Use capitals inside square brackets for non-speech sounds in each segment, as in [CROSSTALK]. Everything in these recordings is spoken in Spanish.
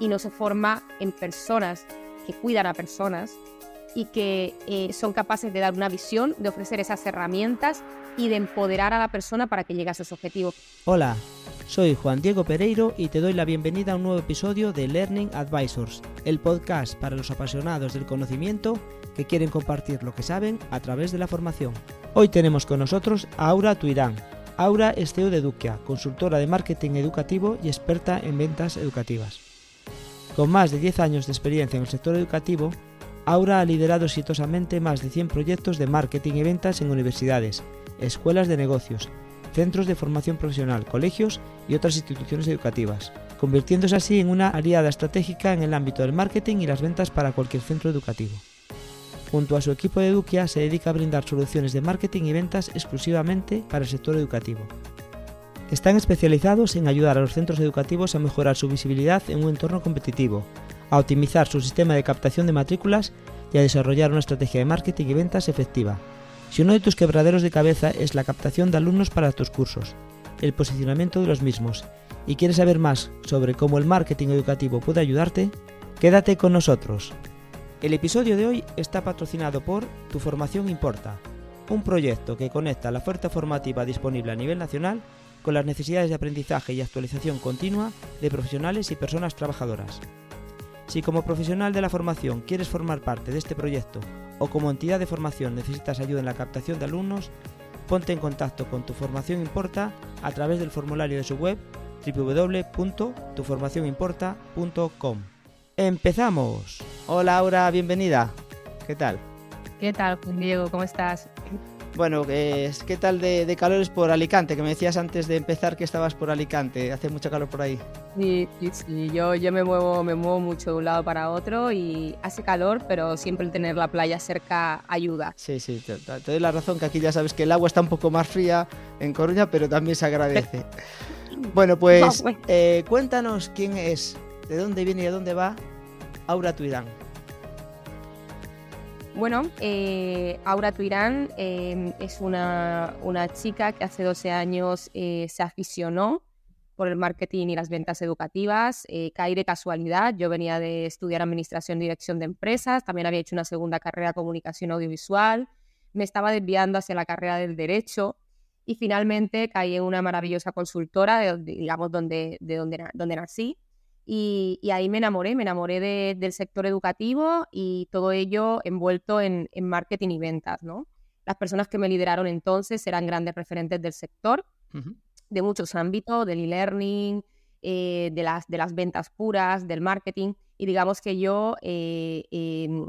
y no se forma en personas que cuidan a personas y que eh, son capaces de dar una visión, de ofrecer esas herramientas y de empoderar a la persona para que llegue a sus objetivos. Hola, soy Juan Diego Pereiro y te doy la bienvenida a un nuevo episodio de Learning Advisors, el podcast para los apasionados del conocimiento que quieren compartir lo que saben a través de la formación. Hoy tenemos con nosotros a Aura Tuirán. Aura es CEO de Eduquia, consultora de marketing educativo y experta en ventas educativas. Con más de 10 años de experiencia en el sector educativo, Aura ha liderado exitosamente más de 100 proyectos de marketing y ventas en universidades, escuelas de negocios, centros de formación profesional, colegios y otras instituciones educativas, convirtiéndose así en una aliada estratégica en el ámbito del marketing y las ventas para cualquier centro educativo. Junto a su equipo de Eduquia se dedica a brindar soluciones de marketing y ventas exclusivamente para el sector educativo. Están especializados en ayudar a los centros educativos a mejorar su visibilidad en un entorno competitivo, a optimizar su sistema de captación de matrículas y a desarrollar una estrategia de marketing y ventas efectiva. Si uno de tus quebraderos de cabeza es la captación de alumnos para tus cursos, el posicionamiento de los mismos, y quieres saber más sobre cómo el marketing educativo puede ayudarte, quédate con nosotros. El episodio de hoy está patrocinado por Tu Formación Importa, un proyecto que conecta la oferta formativa disponible a nivel nacional con las necesidades de aprendizaje y actualización continua de profesionales y personas trabajadoras. Si como profesional de la formación quieres formar parte de este proyecto o como entidad de formación necesitas ayuda en la captación de alumnos, ponte en contacto con Tu Formación Importa a través del formulario de su web www.tuformacionimporta.com. ¡Empezamos! Hola Aura, bienvenida. ¿Qué tal? ¿Qué tal, Diego? ¿Cómo estás? Bueno, ¿qué tal de, calores por Alicante? Que me decías antes de empezar que estabas por Alicante. Hace mucho calor por ahí. Sí, sí, Yo, yo me, muevo, me muevo mucho de un lado para otro y hace calor, pero siempre el tener la playa cerca ayuda. Sí, sí, te, doy la razón que aquí ya sabes que el agua está un poco más fría en Coruña, pero también se agradece. [LAUGHS] bueno, pues eh, cuéntanos quién es, de dónde viene y de dónde va Aura Tuirán. Bueno, eh, Aura Tuirán eh, es una, chica que hace 12 años eh, se aficionó por el marketing y las ventas educativas. caí de casualidad. Yo venía de estudiar administración y dirección de empresas. También había hecho una segunda carrera de comunicación audiovisual. Me estaba desviando hacia la carrera del derecho y finalmente caí en una maravillosa consultora, digamos, donde, de donde, donde nací y, ahí me enamoré, me enamoré del sector educativo y todo ello envuelto en, marketing y ventas, ¿no? Las personas que me lideraron entonces eran grandes referentes del sector, de muchos ámbitos, del e-learning, eh, de, las, de las ventas puras, del marketing, y digamos que yo eh, em,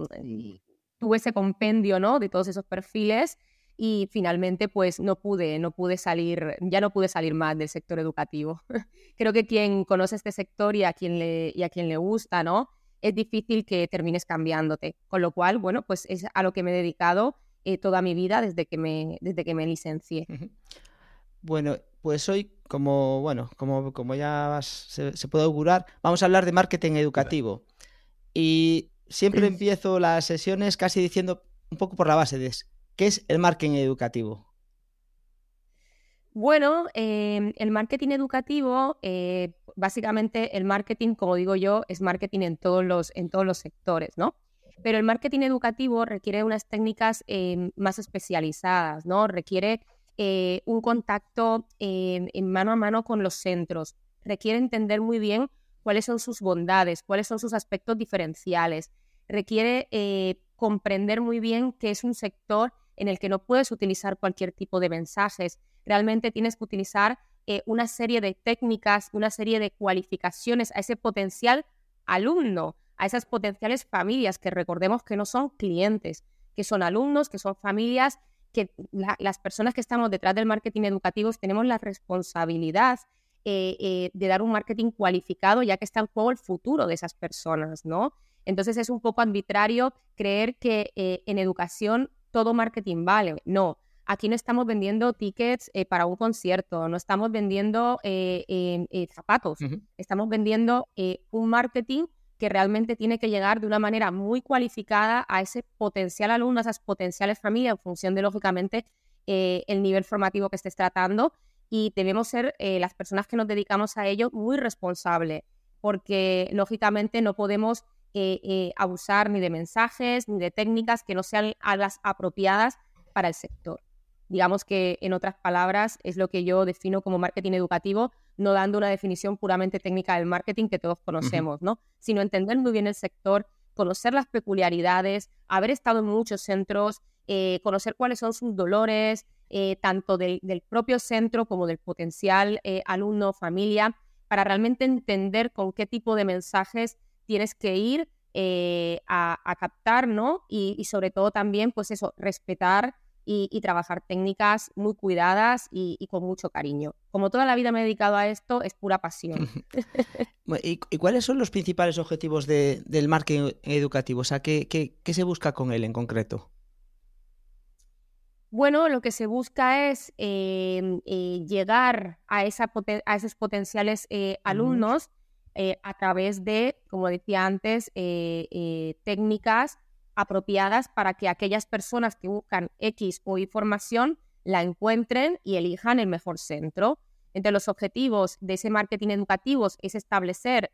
tuve ese compendio, ¿no? De todos esos perfiles y finalmente pues no pude, no pude salir, ya no pude salir más del sector educativo. [LAUGHS] Creo que quien conoce este sector y a quien le, y a quien le gusta, ¿no? Es difícil que termines cambiándote. Con lo cual, bueno, pues es a lo que me he dedicado eh, toda mi vida desde que me, desde que me licencié. Bueno, pues hoy, como, bueno, como, como ya se, se puede augurar, vamos a hablar de marketing educativo. Y siempre [CLEARS THROAT] empiezo las sesiones casi diciendo un poco por la base de ¿Qué es el marketing educativo? Bueno, em, el marketing educativo, eh, básicamente el marketing, como digo yo, es marketing en todos los, en todos los sectores, ¿no? Pero el marketing educativo requiere unas técnicas em, más especializadas, ¿no? Requiere eh, un contacto en mano a mano con los centros, requiere entender muy bien cuáles son sus bondades, cuáles son sus aspectos diferenciales, requiere eh, comprender muy bien que es un sector en el que no puedes utilizar cualquier tipo de mensajes. Realmente tienes que utilizar eh, una serie de técnicas, una serie de cualificaciones a ese potencial alumno, a esas potenciales familias que recordemos que no son clientes, que son alumnos, que son familias, que las personas que estamos detrás del marketing educativo tenemos la responsabilidad eh, eh, de dar un marketing cualificado, ya que está en juego el futuro de esas personas, ¿no? Entonces es un poco arbitrario creer que en educación todo marketing vale. No, aquí no estamos vendiendo tickets eh, para un concierto, no estamos vendiendo eh, eh, zapatos, estamos vendiendo un marketing que realmente tiene que llegar de una manera muy cualificada a ese potencial alumno, a esas potenciales familias, en función de, lógicamente, el nivel formativo que estés tratando. Y debemos ser las personas que nos dedicamos a ello muy responsables. porque lógicamente no podemos eh, eh, abusar ni de mensajes ni de técnicas que no sean las apropiadas para el sector. Digamos que, en otras palabras, es lo que yo defino como marketing educativo, no dando una definición puramente técnica del marketing que todos conocemos, ¿no? Sino entender muy bien el sector, conocer las peculiaridades, haber estado en muchos centros, eh, conocer cuáles son sus dolores, tanto del, propio centro como del potencial alumno, familia, para realmente entender con qué tipo de mensajes tienes que ir eh, a, captar, ¿no? Y, sobre todo también, pues eso, respetar y, trabajar técnicas muy cuidadas y, con mucho cariño. Como toda la vida me he dedicado a esto, es pura pasión. [LAUGHS] ¿Y, cuáles son los principales objetivos del marketing educativo? O sea, ¿qué, se busca con él en concreto? Bueno, lo que se busca es em, eh, llegar a, esa a, esos potenciales eh, alumnos eh, a través de, como decía antes, técnicas apropiadas para que aquellas personas que buscan X o información la encuentren y elijan el mejor centro. Entre los objetivos de ese marketing educativo es establecer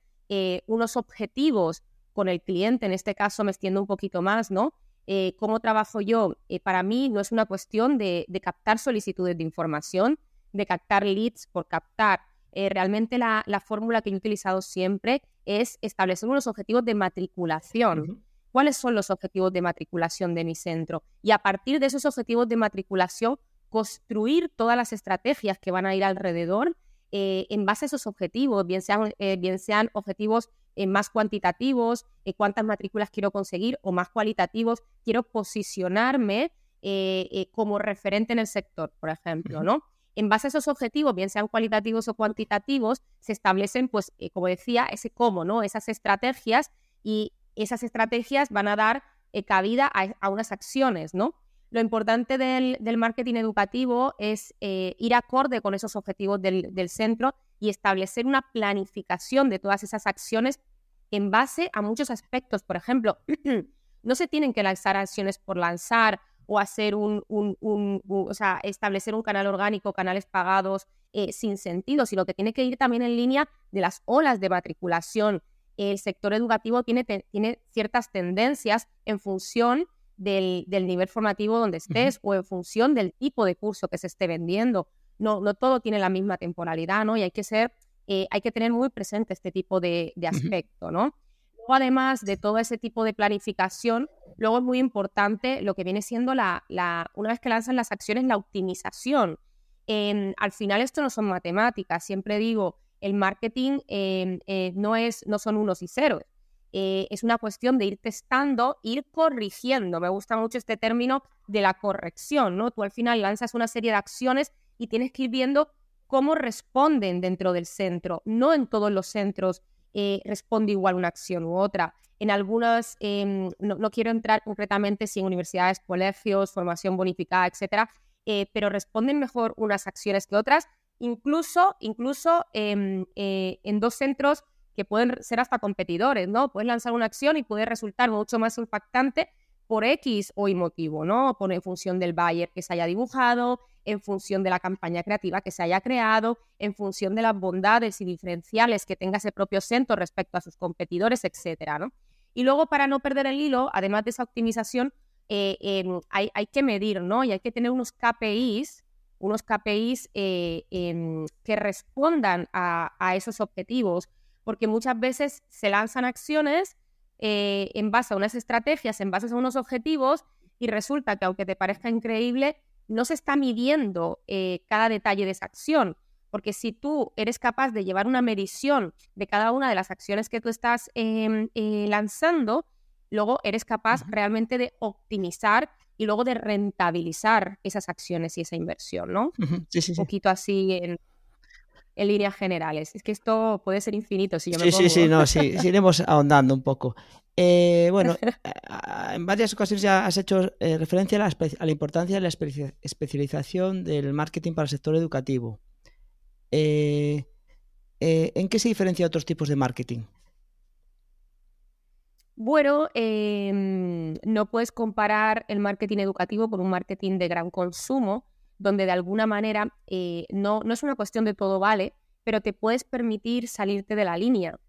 unos objetivos con el cliente, en este caso me extiendo un poquito más, ¿no? Eh, cómo trabajo yo, eh, para mí no es una cuestión de, captar solicitudes de información, de captar leads por captar. Eh, realmente la, fórmula que yo he utilizado siempre es establecer unos objetivos de matriculación. ¿Cuáles son los objetivos de matriculación de mi centro? Y a partir de esos objetivos de matriculación, construir todas las estrategias que van a ir alrededor en base a esos objetivos, bien sean, bien sean objetivos eh, más cuantitativos, eh, cuántas matrículas quiero conseguir, o más cualitativos, quiero posicionarme eh, como referente en el sector, por ejemplo, ¿no? En base a esos objetivos, bien sean cualitativos o cuantitativos, se establecen, pues, como decía, ese cómo, ¿no? Esas estrategias y esas estrategias van a dar cabida a, unas acciones, ¿no? Lo importante del, marketing educativo es ir acorde con esos objetivos del, del, centro y establecer una planificación de todas esas acciones en base a muchos aspectos. Por ejemplo, [CLEARS THROAT] no se tienen que lanzar acciones por lanzar o hacer un, o sea, establecer un canal orgánico, canales pagados eh, sin sentido, sino que tiene que ir también en línea de las olas de matriculación. El sector educativo tiene, tiene ciertas tendencias en función del, nivel formativo donde estés o en función del tipo de curso que se esté vendiendo. No, no todo tiene la misma temporalidad, ¿no? Y hay que ser eh, hay que tener muy presente este tipo de, aspecto, ¿no? Además de todo ese tipo de planificación, luego es muy importante lo que viene siendo la, una vez que lanzan las acciones, la optimización. al final esto no son matemáticas, siempre digo, el marketing em, eh, no, es, no son unos y ceros. Eh, es una cuestión de ir testando, ir corrigiendo. Me gusta mucho este término de la corrección, ¿no? Tú al final lanzas una serie de acciones y tienes que ir viendo cómo responden dentro del centro. No en todos los centros eh, responde igual una acción u otra. En algunas, em, no, quiero entrar concretamente si en universidades, colegios, formación bonificada, etcétera, eh, pero responden mejor unas acciones que otras, incluso, incluso em, eh, en dos centros que pueden ser hasta competidores, ¿no? Puedes lanzar una acción y puede resultar mucho más impactante por X o Y motivo, ¿no? Por en función del buyer que se haya dibujado, en función de la campaña creativa que se haya creado, en función de las bondades y diferenciales que tenga ese propio centro respecto a sus competidores, etcétera, ¿no? Y luego, para no perder el hilo, además de esa optimización, eh, hay, que medir, ¿no? Y hay que tener unos KPIs, unos KPIs eh, que respondan a, esos objetivos, porque muchas veces se lanzan acciones eh, en base a unas estrategias, en base a unos objetivos, y resulta que aunque te parezca increíble, no se está midiendo eh, cada detalle de esa acción. Porque si tú eres capaz de llevar una medición de cada una de las acciones que tú estás em, eh, lanzando, luego eres capaz realmente de optimizar y luego de rentabilizar esas acciones y esa inversión, ¿no? sí, sí, Un poquito así en, líneas generales. Es que esto puede ser infinito si yo me sí, pongo... Sí, sí, no, sí, iremos ahondando un poco. Eh, bueno, [LAUGHS] en varias ocasiones ya has hecho eh, referencia a la, importancia de la especialización del marketing para el sector educativo. Eh, ¿En qué se diferencia otros tipos de marketing? Bueno, em, no puedes comparar el marketing educativo con un marketing de gran consumo, donde de alguna manera no, no es una cuestión de todo vale, pero te puedes permitir salirte de la línea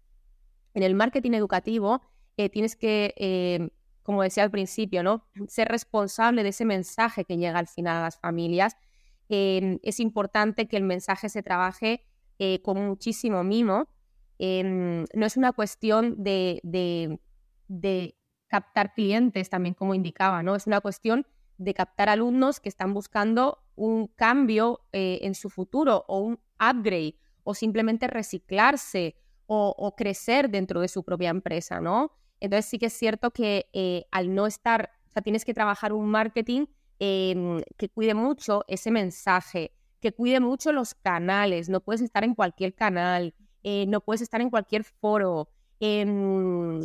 En el marketing educativo eh, tienes que, eh, como decía al principio, ¿no? ser responsable de ese mensaje que llega al final a las familias. Em, es importante que el mensaje se trabaje eh, con muchísimo mimo. Em, no es una cuestión de, de, captar clientes, también como indicaba, ¿no? Es una cuestión de captar alumnos que están buscando un cambio en su futuro o un upgrade o simplemente reciclarse o, crecer dentro de su propia empresa, ¿no? Entonces sí que es cierto que eh, al no estar, o sea, tienes que trabajar un marketing em, que cuide mucho ese mensaje, que cuide mucho los canales, no puedes estar en cualquier canal, eh, no puedes estar en cualquier foro. Em,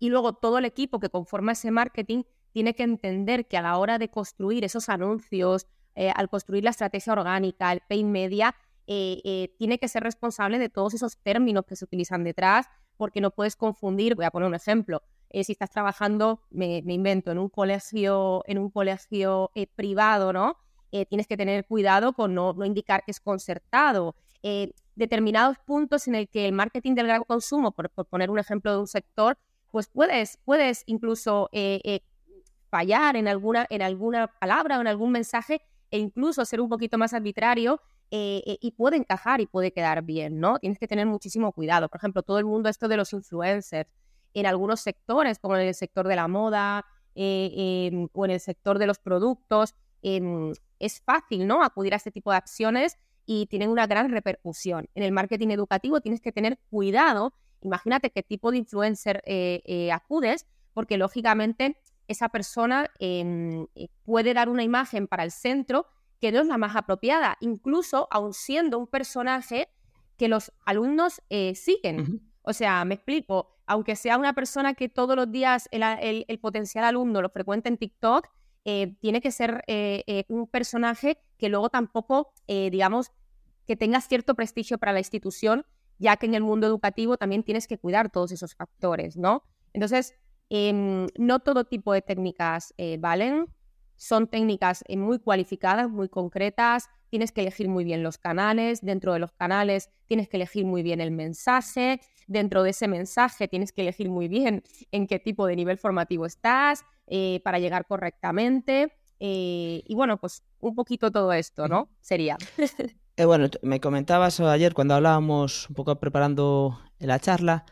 y luego todo el equipo que conforma ese marketing tiene que entender que a la hora de construir esos anuncios, eh, al construir la estrategia orgánica, el pay media, eh, eh, tiene que ser responsable de todos esos términos que se utilizan detrás, porque no puedes confundir, voy a poner un ejemplo, si estás trabajando, me, invento, en un colegio, en un colegio privado, ¿no? tienes que tener cuidado con no, indicar que es concertado. determinados puntos en el que el marketing del gran consumo, por, poner un ejemplo de un sector, pues puedes, puedes incluso fallar en alguna, en alguna palabra o en algún mensaje e incluso ser un poquito más arbitrario eh, eh, y puede encajar y puede quedar bien, ¿no? Tienes que tener muchísimo cuidado. Por ejemplo, todo el mundo esto de los influencers, en algunos sectores, como en el sector de la moda eh, o en el sector de los productos, em, es fácil, ¿no? Acudir a este tipo de acciones y tienen una gran repercusión. En el marketing educativo tienes que tener cuidado. Imagínate qué tipo de influencer acudes, porque lógicamente esa persona em, puede dar una imagen para el centro que no es la más apropiada, incluso aun siendo un personaje que los alumnos eh, siguen. O sea, me explico, aunque sea una persona que todos los días el, potencial alumno lo frecuenta en TikTok, eh, tiene que ser eh, un personaje que luego tampoco, digamos, que tenga cierto prestigio para la institución, ya que en el mundo educativo también tienes que cuidar todos esos factores, ¿no? Entonces, em, no todo tipo de técnicas valen. Son técnicas eh, muy cualificadas, muy concretas, tienes que elegir muy bien los canales, dentro de los canales tienes que elegir muy bien el mensaje, dentro de ese mensaje tienes que elegir muy bien [LAUGHS] en qué tipo de nivel formativo estás eh, para llegar correctamente. Eh, y bueno, pues un poquito todo esto, ¿no? Sería. bueno, me comentabas ayer cuando hablábamos un poco preparando la charla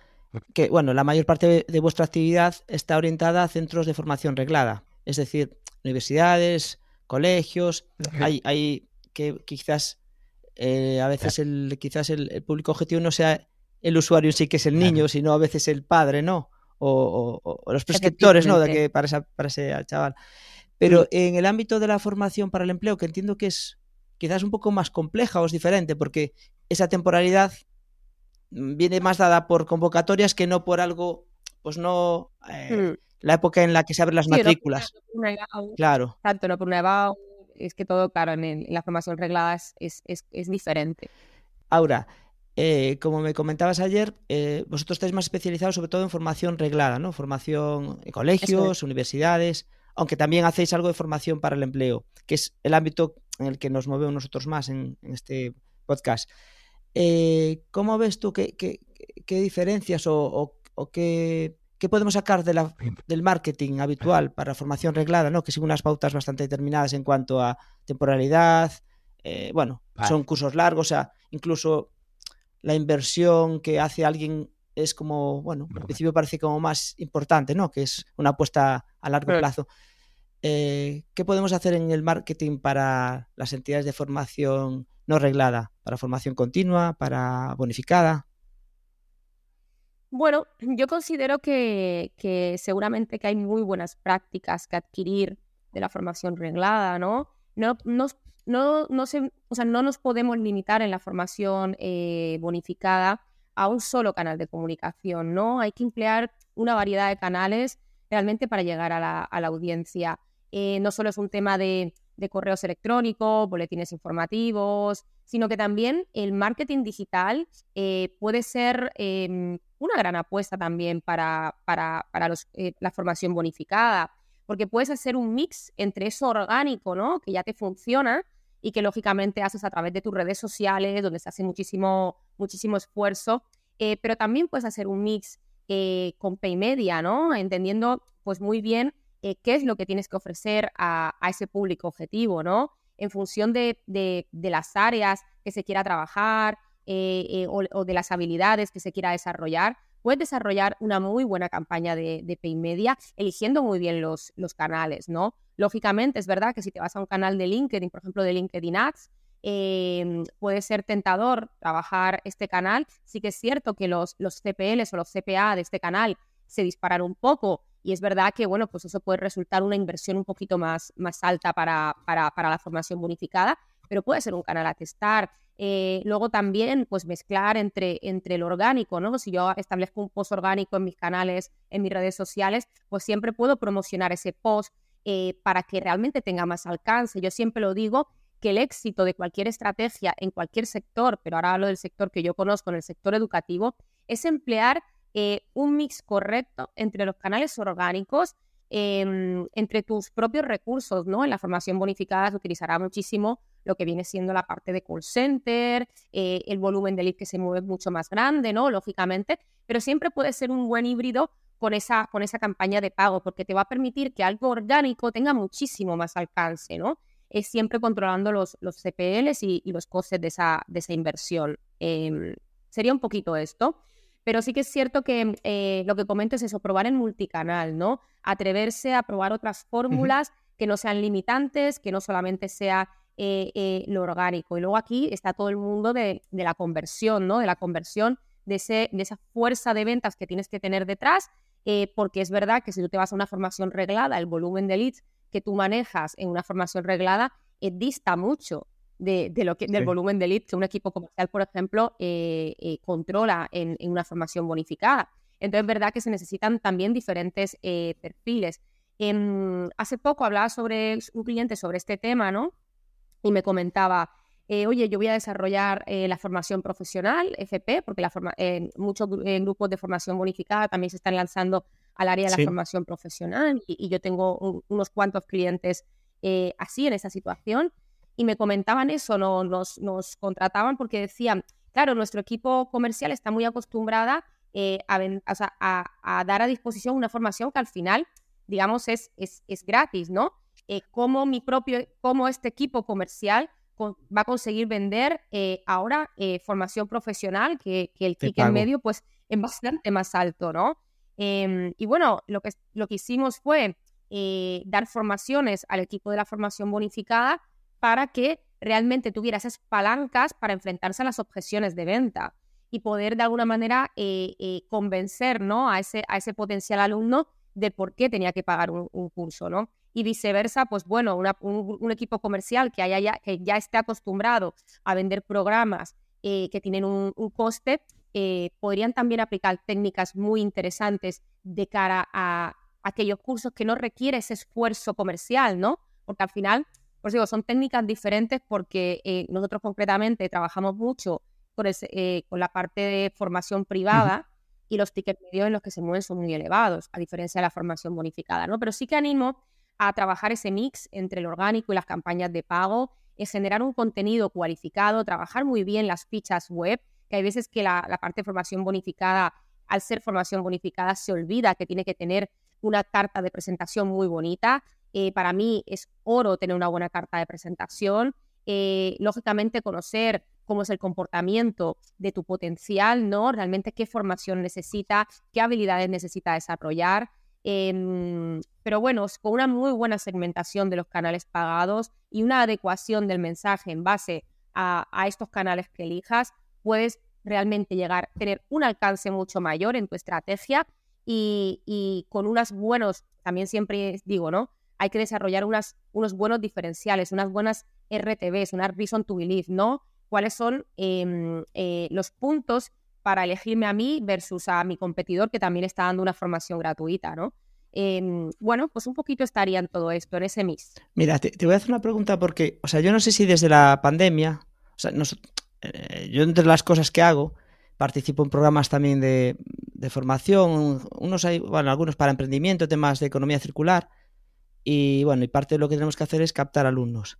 que, bueno, la mayor parte de vuestra actividad está orientada a centros de formación reglada. Es decir, universidades, colegios, hay, hay que quizás eh, a veces el, quizás el, público objetivo no sea el usuario sí que es el niño, sino a veces el padre, ¿no? O, los prescriptores, ¿no? De que para, para ese chaval. Pero en el ámbito de la formación para el empleo, que entiendo que es quizás un poco más compleja o es diferente, porque esa temporalidad viene más dada por convocatorias que no por algo, pues no, eh, mm la época en la que se abren las matrículas. claro. Tanto no por una es que todo, claro, en, la formación reglada es, diferente. Aura, eh, como me comentabas ayer, eh, vosotros estáis más especializados sobre todo en formación reglada, ¿no? Formación en colegios, universidades, aunque también hacéis algo de formación para el empleo, que es el ámbito en el que nos movemos nosotros más en, este podcast. Eh, ¿Cómo ves tú qué, diferencias o qué ¿Qué podemos sacar de la, del marketing habitual para formación reglada, ¿no? que sigue unas pautas bastante determinadas en cuanto a temporalidad? Eh, bueno, son cursos largos, o sea, incluso la inversión que hace alguien es como, bueno, al principio parece como más importante, ¿no? Que es una apuesta a largo plazo. Eh, ¿Qué podemos hacer en el marketing para las entidades de formación no reglada? ¿Para formación continua? ¿Para bonificada? Bueno, yo considero que, seguramente que hay muy buenas prácticas que adquirir de la formación reglada, ¿no? No, no, no, no, o sea, no nos podemos limitar en la formación eh, bonificada a un solo canal de comunicación, ¿no? Hay que emplear una variedad de canales realmente para llegar a la, audiencia. Eh, no solo es un tema de, de correos electrónicos, boletines informativos, sino que también el marketing digital eh, puede ser em, una gran apuesta también para, para, eh, la formación bonificada, porque puedes hacer un mix entre eso orgánico, ¿no? Que ya te funciona y que lógicamente haces a través de tus redes sociales, donde se hace muchísimo, muchísimo esfuerzo, eh, pero también puedes hacer un mix eh, con Paymedia, ¿no? Entendiendo pues muy bien eh, qué es lo que tienes que ofrecer a, ese público objetivo, ¿no? En función de, las áreas que se quiera trabajar o, de las habilidades que se quiera desarrollar, puedes desarrollar una muy buena campaña de, de Paymedia eligiendo muy bien los, los canales, ¿no? Lógicamente, es verdad que si te vas a un canal de LinkedIn, por ejemplo, de LinkedIn Ads, Em, puede ser tentador trabajar este canal. Sí que es cierto que los, los CPLs o los CPA de este canal se disparan un poco y es verdad que, bueno, pues eso puede resultar una inversión un poquito más, más alta para, para, para la formación bonificada, pero puede ser un canal a testar. Eh, luego también, pues mezclar entre, entre el orgánico, ¿no? Si yo establezco un post orgánico en mis canales, en mis redes sociales, pues siempre puedo promocionar ese post eh, para que realmente tenga más alcance. Yo siempre lo digo que el éxito de cualquier estrategia en cualquier sector, pero ahora hablo del sector que yo conozco, en el sector educativo, es emplear eh, un mix correcto entre los canales orgánicos, em, entre tus propios recursos, ¿no? En la formación bonificada se utilizará muchísimo lo que viene siendo la parte de call center, eh, el volumen de lead que se mueve mucho más grande, ¿no? Lógicamente, pero siempre puede ser un buen híbrido con esa, con esa campaña de pago, porque te va a permitir que algo orgánico tenga muchísimo más alcance, ¿no? es siempre controlando los, los CPLs y, los costes de esa, de esa inversión. Em, sería un poquito esto. Pero sí que es cierto que eh, lo que comento es eso, probar en multicanal, ¿no? Atreverse a probar otras fórmulas que no sean limitantes, que no solamente sea eh, eh, lo orgánico. Y luego aquí está todo el mundo de, de, la conversión, ¿no? De la conversión, de, ese, de esa fuerza de ventas que tienes que tener detrás, porque es verdad que si tú te vas a una formación reglada, el volumen de leads que tú manejas en una formación reglada dista mucho de, lo que, del volumen de lead que un equipo comercial, por ejemplo, eh, eh, controla en, una formación bonificada. Entonces, es verdad que se necesitan también diferentes perfiles. Em, hace poco hablaba sobre un cliente sobre este tema, ¿no? Y me comentaba, oye, yo voy a desarrollar la formación profesional, FP, porque la forma, muchos grupos de formación bonificada también se están lanzando al área de la formación profesional y, yo tengo unos cuantos clientes eh, así en esa situación y me comentaban eso, no, nos, nos, contrataban porque decían, claro, nuestro equipo comercial está muy acostumbrada eh, a, dar a disposición una formación que al final, digamos, es, es, es gratis, ¿no? Eh, cómo mi propio, cómo este equipo comercial va a conseguir vender ahora formación profesional, que, que el ticket medio pues es bastante más alto, ¿no? Em, y bueno, lo que, lo que hicimos fue eh, dar formaciones al equipo de la formación bonificada para que realmente tuviera esas palancas para enfrentarse a las objeciones de venta y poder de alguna manera eh, eh, convencer ¿no? a, ese, a ese potencial alumno de por qué tenía que pagar un, curso, ¿no? Y viceversa, pues bueno, un, equipo comercial que, haya ya, que ya esté acostumbrado a vender programas que tienen un, coste, eh, podrían también aplicar técnicas muy interesantes de cara a aquellos cursos que no requiere ese esfuerzo comercial, ¿no? Porque al final, pues digo, son técnicas diferentes porque eh, nosotros concretamente trabajamos mucho con, eh, con, la parte de formación privada y los tickets medios en los que se mueven son muy elevados, a diferencia de la formación bonificada, ¿no? Pero sí que animo a trabajar ese mix entre el orgánico y las campañas de pago, es generar un contenido cualificado, trabajar muy bien las fichas web, que hay veces que la, parte de formación bonificada, al ser formación bonificada, se olvida que tiene que tener una carta de presentación muy bonita. Eh, para mí es oro tener una buena carta de presentación. Eh, lógicamente, conocer cómo es el comportamiento de tu potencial, ¿no? Realmente qué formación necesita, qué habilidades necesita desarrollar. Em, pero bueno, con una muy buena segmentación de los canales pagados y una adecuación del mensaje en base a, estos canales que elijas, puedes realmente llegar a tener un alcance mucho mayor en tu estrategia y, con unos buenos, también siempre digo, ¿no? Hay que desarrollar unas, unos buenos diferenciales, unas buenas RTBs, unas reason to believe, ¿no? ¿Cuáles son em, eh, los puntos para elegirme a mí versus a mi competidor que también está dando una formación gratuita, ¿no? Em, bueno, pues un poquito estaría en todo esto, en ese mix. Mira, te, voy a hacer una pregunta porque, o sea, yo no sé si desde la pandemia, o sea, nos, eh, yo entre las cosas que hago, participo en programas también de, formación, unos hay, bueno, algunos para emprendimiento, temas de economía circular, y bueno, y parte de lo que tenemos que hacer es captar alumnos.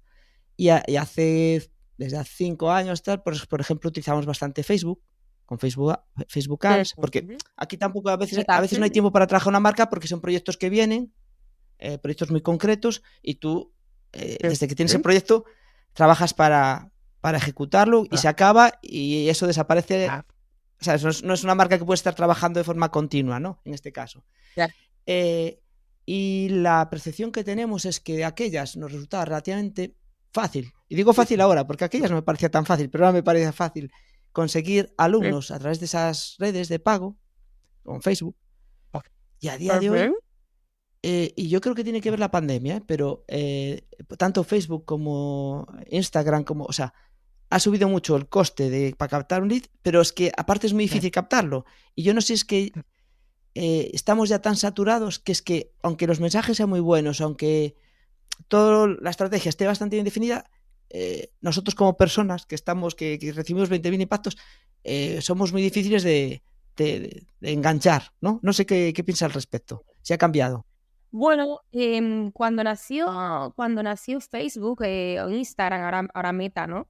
Y, hace, desde hace cinco años, tal, pues, por ejemplo, utilizamos bastante Facebook, con Facebook, Facebook Ads, porque aquí tampoco a veces, a veces no hay tiempo para trabajar una marca porque son proyectos que vienen, eh, proyectos muy concretos, y tú, eh, desde que tienes el proyecto, trabajas para, para ejecutarlo y se acaba y eso desaparece. Ah. O sea, no es, una marca que puede estar trabajando de forma continua, ¿no? En este caso. Eh, y la percepción que tenemos es que aquellas nos resultaba relativamente fácil. Y digo fácil ahora, porque aquellas no me parecía tan fácil, pero ahora me parece fácil conseguir alumnos a través de esas redes de pago, con Facebook. Y a día de hoy, eh, y yo creo que tiene que ver la pandemia, ¿eh? pero eh, tanto Facebook como Instagram, como, o sea, ha subido mucho el coste de, para captar un lead, pero es que aparte es muy difícil captarlo. Y yo no sé si es que estamos ya tan saturados que es que, aunque los mensajes sean muy buenos, aunque toda la estrategia esté bastante bien definida, eh, nosotros como personas que estamos, que, recibimos 20.000 impactos, eh, somos muy difíciles de, enganchar, ¿no? No sé qué, piensa al respecto. ¿Se ha cambiado? Bueno, em, cuando nació, cuando nació Facebook eh, o Instagram, ahora, Meta, ¿no?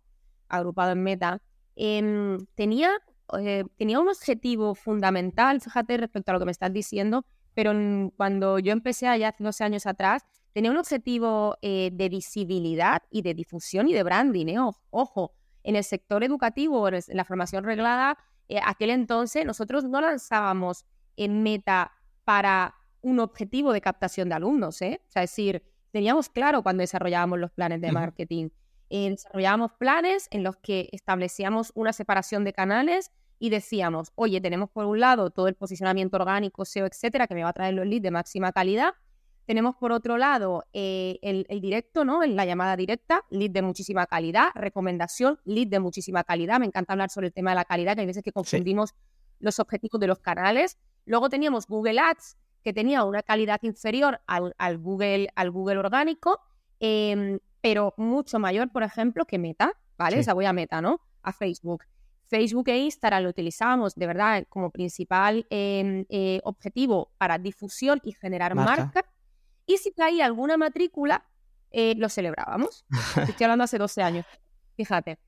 Agrupado en Meta, em, tenía, tenía un objetivo fundamental, fíjate, respecto a lo que me estás diciendo, pero cuando yo empecé allá hace 12 años atrás, tenía un objetivo eh, de visibilidad y de difusión y de branding. ¿eh? Ojo, en el sector educativo, en la formación reglada, eh, aquel entonces nosotros no lanzábamos en meta para un objetivo de captación de alumnos. ¿eh? O sea, es decir, teníamos claro cuando desarrollábamos los planes de marketing. Desarrollábamos planes en los que establecíamos una separación de canales y decíamos, oye, tenemos por un lado todo el posicionamiento orgánico, SEO, etcétera, que me va a traer los leads de máxima calidad, tenemos por otro lado eh, el, directo, ¿no? En la llamada directa, lead de muchísima calidad, recomendación, lead de muchísima calidad. Me encanta hablar sobre el tema de la calidad, que hay veces que confundimos los objetivos de los canales. Luego teníamos Google Ads, que tenía una calidad inferior al, Google, al Google orgánico, em, pero mucho mayor, por ejemplo, que Meta, ¿vale? O sea, voy a Meta, ¿no? A Facebook. Facebook e Instagram lo utilizábamos de verdad como principal em, eh, objetivo para difusión y generar marca y si caía alguna matrícula, eh, lo celebrábamos. [LAUGHS] Estoy hablando hace 12 años. Fíjate.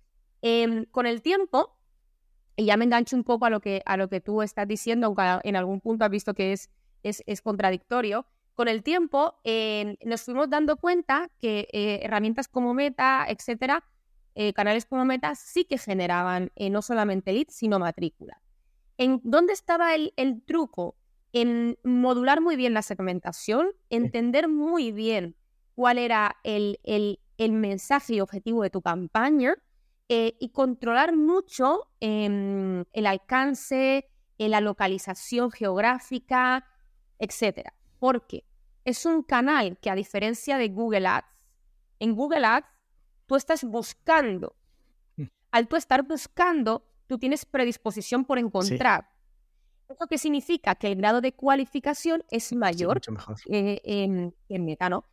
Em, con el tiempo, y ya me engancho un poco a lo que, a lo que tú estás diciendo, aunque en algún punto has visto que es, es, contradictorio. Con el tiempo em, nos fuimos dando cuenta que eh, herramientas como Meta, etcétera, eh, canales como Meta sí que generaban no solamente leads, sino matrícula. ¿En dónde estaba el, el truco? en modular muy bien la segmentación, entender muy bien cuál era el, mensaje y objetivo de tu campaña eh, y controlar mucho em, el alcance, eh, la localización geográfica, etc. Porque es un canal que a diferencia de Google Ads, en Google Ads tú estás buscando. Mm. Al tú estar buscando, tú tienes predisposición por encontrar. ¿Eso qué significa? Que el grado de cualificación es mayor eh, en, Meta, ¿no?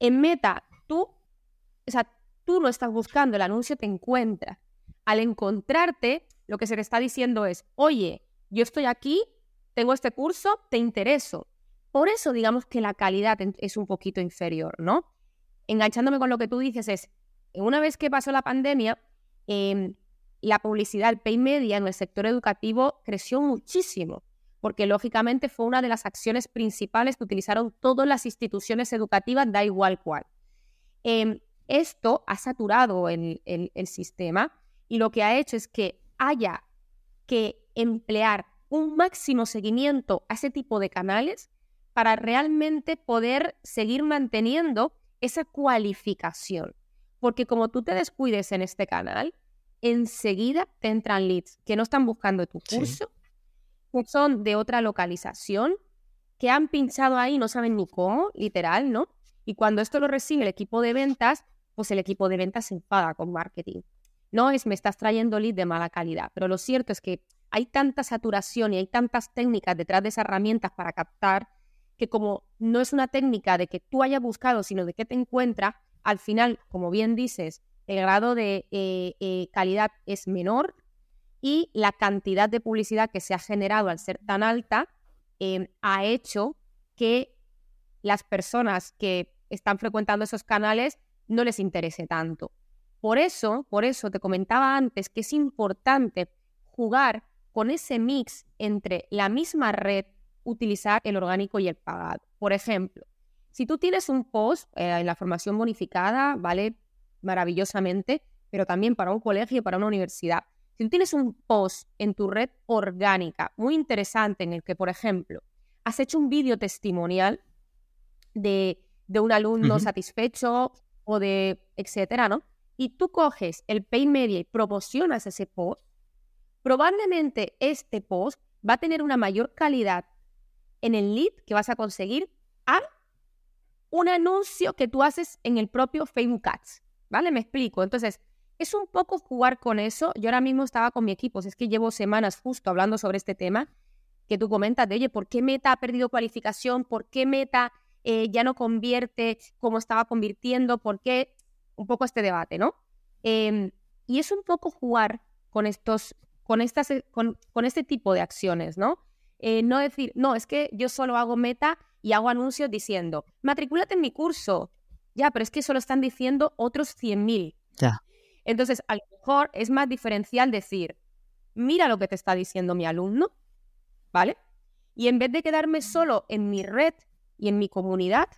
En Meta, tú, o sea, tú no estás buscando, el anuncio te encuentra. Al encontrarte, lo que se te está diciendo es, oye, yo estoy aquí, tengo este curso, te intereso. Por eso, digamos que la calidad es un poquito inferior, ¿no? Enganchándome con lo que tú dices es, una vez que pasó la pandemia, eh, la publicidad, el pay media en el sector educativo creció muchísimo, porque lógicamente fue una de las acciones principales que utilizaron todas las instituciones educativas, da igual cuál. Em, esto ha saturado el sistema y lo que ha hecho es que haya que emplear un máximo seguimiento a ese tipo de canales para realmente poder seguir manteniendo esa cualificación. Porque como tú te descuides en este canal, enseguida te entran leads que no están buscando tu curso, que son de otra localización, que han pinchado ahí, no saben ni cómo, literal, ¿no? Y cuando esto lo recibe el equipo de ventas, pues el equipo de ventas se enfada con marketing. No es me estás trayendo lead de mala calidad, pero lo cierto es que hay tanta saturación y hay tantas técnicas detrás de esas herramientas para captar que como no es una técnica de que tú hayas buscado, sino de que te encuentra, al final, como bien dices, el grado de eh, eh, calidad es menor y la cantidad de publicidad que se ha generado al ser tan alta em, ha hecho que las personas que están frecuentando esos canales no les interese tanto. Por eso, por eso te comentaba antes que es importante jugar con ese mix entre la misma red, utilizar el orgánico y el pagado. Por ejemplo, si tú tienes un post eh, en la formación bonificada, vale maravillosamente, pero también para un colegio, para una universidad. Si tú tienes un post en tu red orgánica muy interesante en el que, por ejemplo, has hecho un vídeo testimonial de, un alumno satisfecho o de etcétera, ¿no? Y tú coges el Pay Media y promocionas ese post, probablemente este post va a tener una mayor calidad en el lead que vas a conseguir a un anuncio que tú haces en el propio Facebook Ads, ¿vale? Me explico. Entonces, es un poco jugar con eso. Yo ahora mismo estaba con mi equipo, es que llevo semanas justo hablando sobre este tema, que tú comentas de, oye, ¿por qué Meta ha perdido cualificación? ¿Por qué Meta eh, ya no convierte como estaba convirtiendo? ¿Por qué? Un poco este debate, ¿no? Em, y es un poco jugar con estos, con estas, con, con este tipo de acciones, ¿no? Eh, no decir, no, es que yo solo hago Meta y hago anuncios diciendo, matricúlate en mi curso. Ya, pero es que solo están diciendo otros 100.000. Ya. Entonces, a lo mejor es más diferencial decir, mira lo que te está diciendo mi alumno, ¿vale? Y en vez de quedarme solo en mi red y en mi comunidad,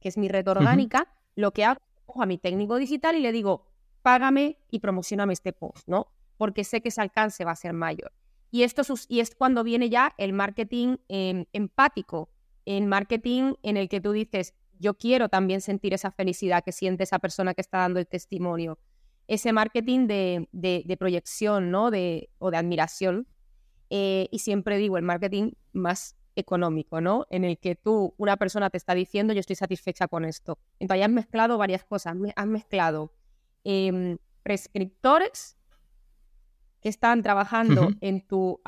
que es mi red orgánica, lo que hago es a mi técnico digital y le digo, págame y promocioname este post, ¿no? Porque sé que ese alcance va a ser mayor. Y esto y es cuando viene ya el marketing em, empático, el marketing en el que tú dices, yo quiero también sentir esa felicidad que siente esa persona que está dando el testimonio. Ese marketing de, proyección, ¿no? De, o de admiración. Eh, y siempre digo, el marketing más económico, ¿no? En el que tú, una persona te está diciendo, yo estoy satisfecha con esto. Entonces, has mezclado varias cosas. Has mezclado em, prescriptores que están trabajando en, tu,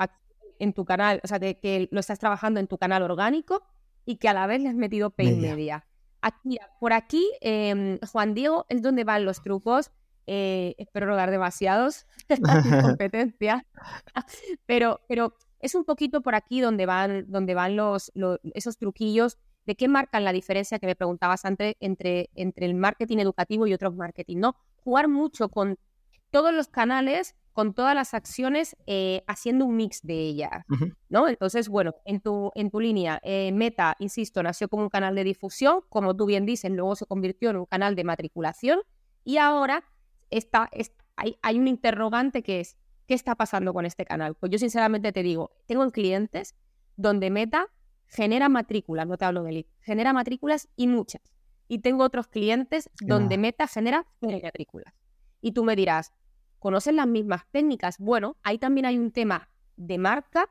en tu canal, o sea, que lo estás trabajando en tu canal orgánico y que a la vez le has metido pay media. Aquí, por aquí, em, Juan Diego, es donde van los trucos. Eh, espero no dar demasiados [LAUGHS] competencia, pero, pero es un poquito por aquí donde van, donde van los, esos truquillos de qué marcan la diferencia que me preguntabas antes entre, entre el marketing educativo y otros marketing, ¿no? Jugar mucho con todos los canales con todas las acciones eh, haciendo un mix de ellas, ¿no? Entonces, bueno, en tu, en tu línea, eh, Meta, insisto, nació como un canal de difusión, como tú bien dices, luego se convirtió en un canal de matriculación y ahora está, hay, hay, un interrogante que es, ¿qué está pasando con este canal? Pues yo sinceramente te digo, tengo clientes donde Meta genera matrículas, no te hablo de lead, genera matrículas y muchas. Y tengo otros clientes donde Meta genera matrículas. Y tú me dirás, conocen las mismas técnicas. Bueno, ahí también hay un tema de marca,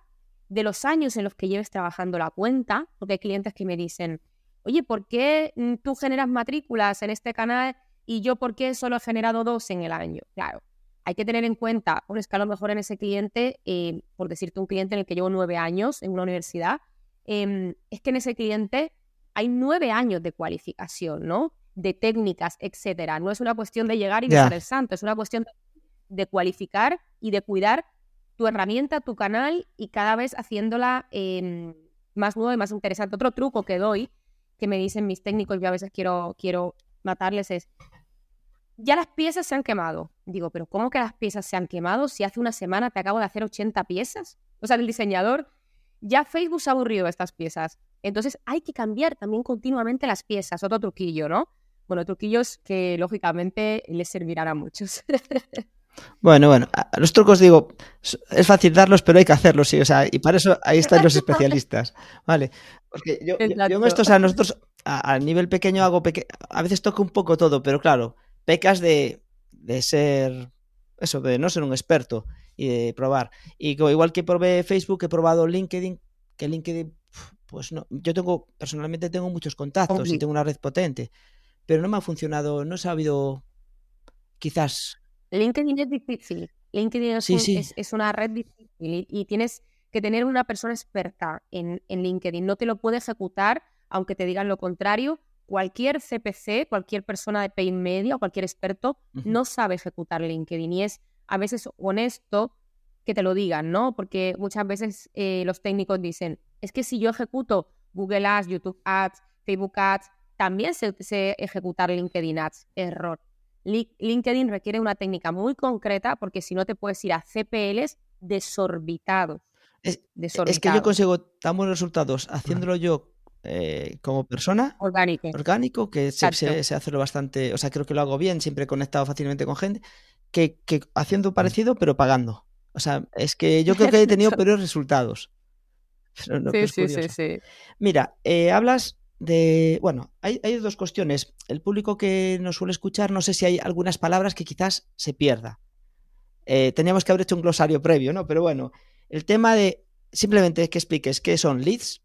de los años en los que lleves trabajando la cuenta, porque hay clientes que me dicen, oye, ¿por qué mm, tú generas matrículas en este canal y yo por qué solo he generado dos en el año? Claro, hay que tener en cuenta, por es que a lo mejor en ese cliente, eh, por decirte un cliente en el que llevo nueve años en una universidad, em, es que en ese cliente hay nueve años de cualificación, ¿no? De técnicas, etcétera. No es una cuestión de llegar y ser el santo, es una cuestión de de cualificar y de cuidar tu herramienta, tu canal y cada vez haciéndola em, más nueva y más interesante. Otro truco que doy, que me dicen mis técnicos, yo a veces quiero, quiero matarles, es, ya las piezas se han quemado. Digo, pero ¿cómo que las piezas se han quemado si hace una semana te acabo de hacer 80 piezas? O sea, el diseñador, ya Facebook se ha aburrido de estas piezas. Entonces hay que cambiar también continuamente las piezas. Otro truquillo, ¿no? Bueno, truquillos que lógicamente les servirán a muchos. [LAUGHS] Bueno, bueno, los trucos digo, es fácil darlos, pero hay que hacerlos, sí, o sea, y para eso ahí están los especialistas, [LAUGHS] ¿vale? Porque yo, yo, esto, o sea, nosotros a, nivel pequeño hago, a veces toco un poco todo, pero claro, pecas de, de ser, eso, de no ser un experto y de probar. Y igual que probé Facebook, he probado LinkedIn, que LinkedIn, pues no, yo tengo, personalmente tengo muchos contactos y tengo una red potente, pero no me ha funcionado, no he sabido quizás LinkedIn es difícil. LinkedIn es, una red difícil y, tienes que tener una persona experta en, LinkedIn. No te lo puede ejecutar aunque te digan lo contrario. Cualquier CPC, cualquier persona de pay media o cualquier experto no sabe ejecutar LinkedIn y es a veces honesto que te lo digan, ¿no? Porque muchas veces eh, los técnicos dicen, es que si yo ejecuto Google Ads, YouTube Ads, Facebook Ads, también sé, sé ejecutar LinkedIn Ads. Error. LinkedIn requiere una técnica muy concreta porque si no te puedes ir a CPLs desorbitados. Es, es que yo consigo tan buenos resultados haciéndolo yo eh, como persona. Orgánico. Orgánico, que se, se, hace lo bastante. O sea, creo que lo hago bien, siempre he conectado fácilmente con gente. Que, que haciendo parecido, pero pagando. O sea, es que yo creo que he [LAUGHS] tenido peores resultados. [LAUGHS] sí, sí, sí, sí, Mira, eh, hablas de. Bueno, hay, hay, dos cuestiones. El público que nos suele escuchar, no sé si hay algunas palabras que quizás se pierda. Eh, teníamos que haber hecho un glosario previo, ¿no? Pero bueno, el tema de. Simplemente que expliques qué son leads,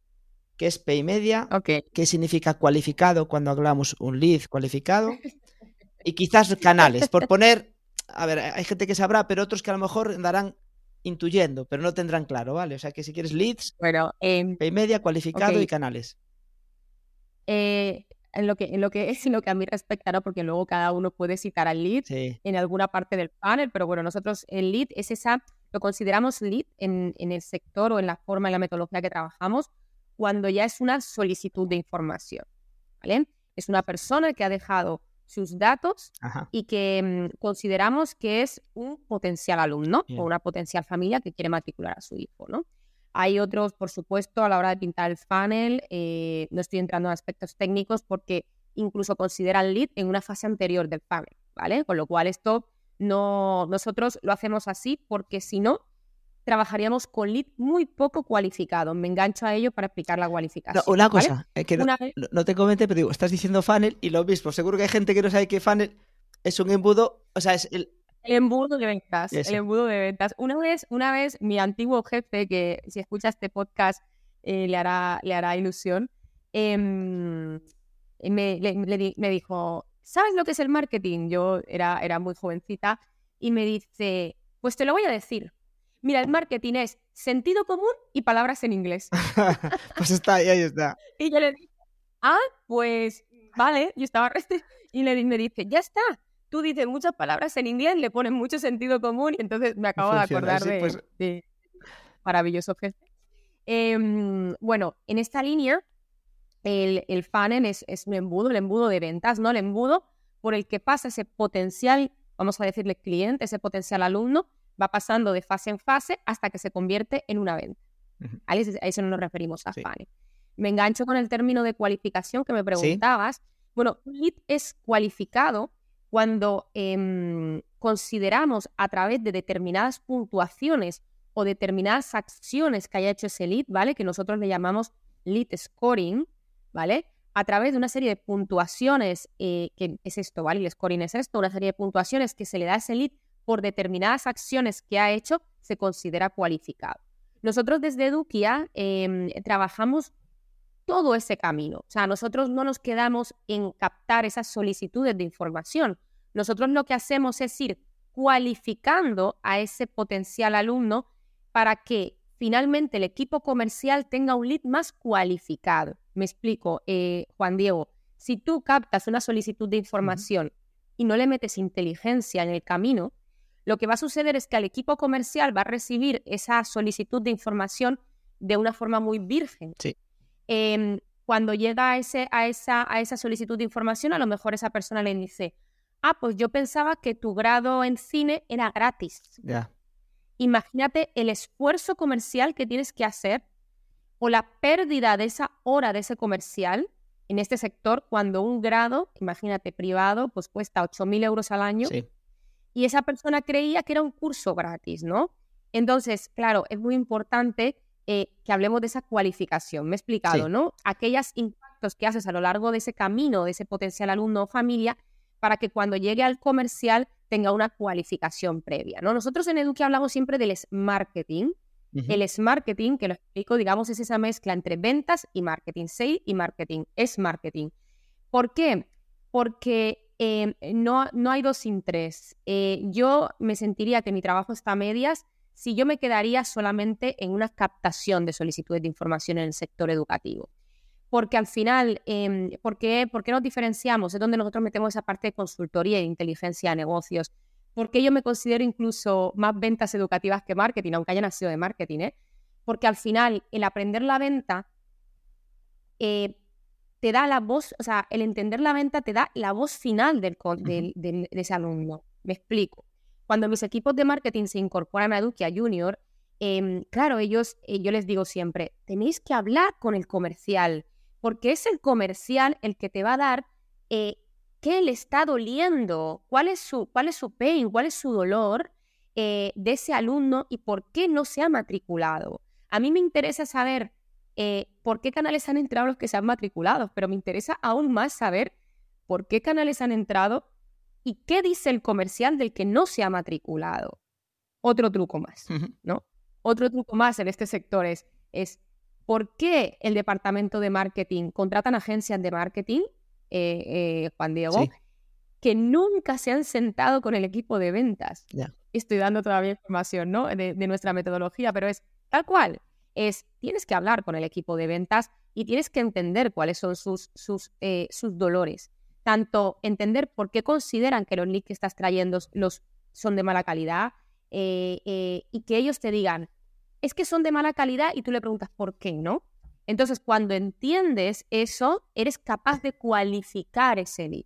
qué es pay media, qué significa cualificado cuando hablamos un lead cualificado [LAUGHS] y quizás canales, por poner, a ver, hay gente que sabrá, pero otros que a lo mejor andarán intuyendo, pero no tendrán claro, ¿vale? O sea que si quieres leads, bueno, em, pay media, cualificado y canales. Eh, en lo que en lo que es en lo que a mí respecta, ¿no? Porque luego cada uno puede citar al lead en alguna parte del panel, pero bueno, nosotros el lead es esa, lo consideramos lead en, en el sector o en la forma, en la metodología que trabajamos, cuando ya es una solicitud de información. ¿vale? Es una persona que ha dejado sus datos y que mm, consideramos que es un potencial alumno o una potencial familia que quiere matricular a su hijo. ¿no? Hay otros, por supuesto, a la hora de pintar el funnel, eh, no estoy entrando en aspectos técnicos porque incluso consideran lead en una fase anterior del funnel, ¿vale? Con lo cual esto no, nosotros lo hacemos así porque si no, trabajaríamos con lead muy poco cualificado. Me engancho a ello para explicar la cualificación. una cosa, que no, te comente, pero digo, estás diciendo funnel y lo mismo. Seguro que hay gente que no sabe que funnel es un embudo, o sea, es el... embudo de ventas, el embudo de ventas. Una vez, una vez mi antiguo jefe, que si escucha este podcast eh, le, hará, le hará ilusión, em, me, me, dijo, ¿sabes lo que es el marketing? Yo era, era muy jovencita y me dice, pues te lo voy a decir. Mira, el marketing es sentido común y palabras en inglés. [LAUGHS] pues está ahí, ahí está. Y yo le dije, ah, pues vale, yo estaba [LAUGHS] y le, me dice, ya está. Tú dices muchas palabras en inglés, le pones mucho sentido común y entonces me acabo de acordar pues de, maravilloso jefe. Em, bueno, en esta línea, el, el funnel es, es un embudo, el embudo de ventas, ¿no? El embudo por el que pasa ese potencial, vamos a decirle cliente, ese potencial alumno, va pasando de fase en fase hasta que se convierte en una venta. A eso no nos referimos a funnel. Me engancho con el término de cualificación que me preguntabas. Bueno, lead es cualificado cuando em, consideramos a través de determinadas puntuaciones o determinadas acciones que haya hecho ese lead, ¿vale? Que nosotros le llamamos lead scoring, ¿vale? A través de una serie de puntuaciones, eh, que es esto, ¿vale? El scoring es esto, una serie de puntuaciones que se le da a ese lead por determinadas acciones que ha hecho, se considera cualificado. Nosotros desde Eduquia em, trabajamos todo ese camino. O sea, nosotros no nos quedamos en captar esas solicitudes de información. Nosotros lo que hacemos es ir cualificando a ese potencial alumno para que finalmente el equipo comercial tenga un lead más cualificado. Me explico, eh, Juan Diego. Si tú captas una solicitud de información y no le metes inteligencia en el camino, lo que va a suceder es que el equipo comercial va a recibir esa solicitud de información de una forma muy virgen. Em, cuando llega a, ese, a, esa, a esa solicitud de información, a lo mejor esa persona le dice, ah, pues yo pensaba que tu grado en cine era gratis. Imagínate el esfuerzo comercial que tienes que hacer o la pérdida de esa hora de ese comercial en este sector cuando un grado, imagínate, privado, pues cuesta 8.000 euros al año. Sí y esa persona creía que era un curso gratis, ¿no? Entonces, claro, es muy importante eh, que hablemos de esa cualificación. Me he explicado, ¿no? Aquellos impactos que haces a lo largo de ese camino, de ese potencial alumno o familia, para que cuando llegue al comercial tenga una cualificación previa, ¿no? Nosotros en Eduque hablamos siempre del marketing. El marketing, que lo explico, digamos, es esa mezcla entre ventas y marketing, sale y marketing, es marketing. ¿Por qué? Porque Em, no, no hay dos sin tres. Eh, yo me sentiría que mi trabajo está a medias si yo me quedaría solamente en una captación de solicitudes de información en el sector educativo. Porque al final, eh, ¿por, qué, nos diferenciamos? Es donde nosotros metemos esa parte de consultoría e inteligencia de negocios. Porque yo me considero incluso más ventas educativas que marketing, aunque haya nacido de marketing. ¿eh? Porque al final, el aprender la venta eh, te da la voz, o sea, el entender la venta te da la voz final del, de ese alumno. Me explico. Cuando mis equipos de marketing se incorporan a Eduquia Junior, em, claro, ellos, eh, yo les digo siempre, tenéis que hablar con el comercial, porque es el comercial el que te va a dar eh, qué le está doliendo, cuál es su, cuál es su pain, cuál es su dolor de ese alumno y por qué no se ha matriculado. A mí me interesa saber por qué canales han entrado los que se han matriculado, pero me interesa aún más saber por qué canales han entrado y qué dice el comercial del que no se ha matriculado. Otro truco más, ¿no? Otro truco más en este sector es, es ¿por qué el departamento de marketing contratan agencias de marketing, eh, eh, Juan Diego, que nunca se han sentado con el equipo de ventas? Estoy dando todavía información, ¿no? De, nuestra metodología, pero es tal cual. Es, tienes que hablar con el equipo de ventas y tienes que entender cuáles son sus, sus, eh, sus dolores tanto entender por qué consideran que los leads que estás trayendo los, son de mala calidad eh, eh, y que ellos te digan, es que son de mala calidad y tú le preguntas por qué, ¿no? Entonces, cuando entiendes eso, eres capaz de cualificar ese lead.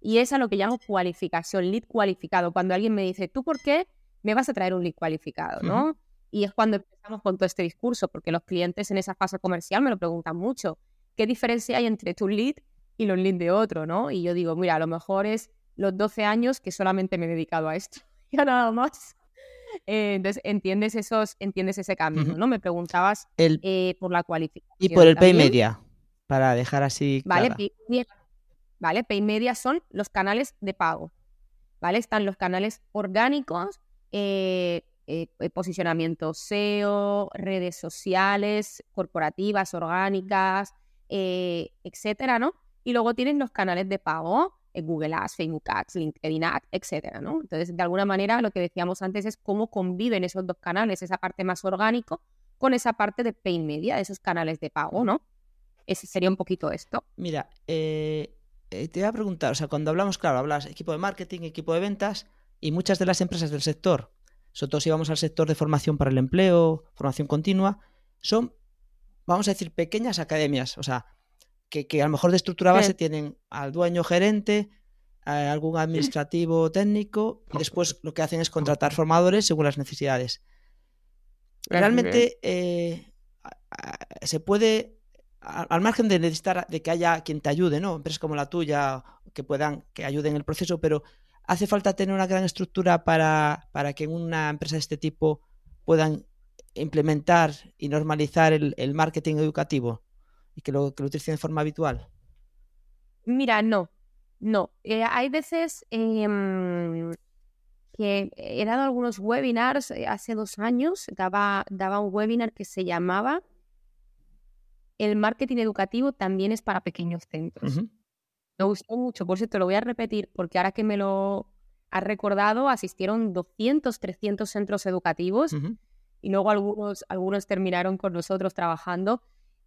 Y es a lo que llamo cualificación, lead cualificado. Cuando alguien me dice, ¿tú por qué me vas a traer un lead cualificado? ¿no? Y es cuando empezamos con todo este discurso, porque los clientes en esa fase comercial me lo preguntan mucho. ¿Qué diferencia hay entre tu lead y los leads de otro, ¿no? Y yo digo, mira, a lo mejor es los 12 años que solamente me he dedicado a esto, [LAUGHS] ya nada más. Eh, entonces, entiendes, esos, entiendes ese cambio, ¿no? Me preguntabas eh, por la cualificación. Y por el Pay Media, para dejar así. Vale, pay, vale, Pay Media son los canales de pago, ¿vale? Están los canales orgánicos, eh, posicionamiento SEO, redes sociales, corporativas, orgánicas, etcétera, ¿no? Y luego tienes los canales de pago, Google Ads, Facebook Ads, LinkedIn Ads, etcétera, ¿no? Entonces, de alguna manera, lo que decíamos antes es cómo conviven esos dos canales, esa parte más orgánico con esa parte de pay media, de esos canales de pago, ¿no? Ese sería un poquito esto. Mira, eh, eh, te voy a preguntar, o sea, cuando hablamos, claro, hablas equipo de marketing, equipo de ventas, y muchas de las empresas del sector, nosotros íbamos al sector de formación para el empleo, formación continua, son, vamos a decir, pequeñas academias, o sea, que, a lo mejor de estructura base tienen al dueño gerente, algún administrativo técnico, y después lo que hacen es contratar formadores según las necesidades. Realmente eh, se puede, al margen de necesitar de que haya quien te ayude, ¿no? Empresas como la tuya que puedan, que ayuden en el proceso, pero hace falta tener una gran estructura para, para que en una empresa de este tipo puedan implementar y normalizar el marketing educativo y que lo, que lo utilicen de forma habitual? Mira, no, no. Eh, hay veces em, que he dado algunos webinars eh, hace dos años, daba, daba un webinar que se llamaba El marketing educativo también es para pequeños centros. Me gustó mucho, por cierto, lo voy a repetir porque ahora que me lo has recordado, asistieron 200, 300 centros educativos y luego algunos, algunos terminaron con nosotros trabajando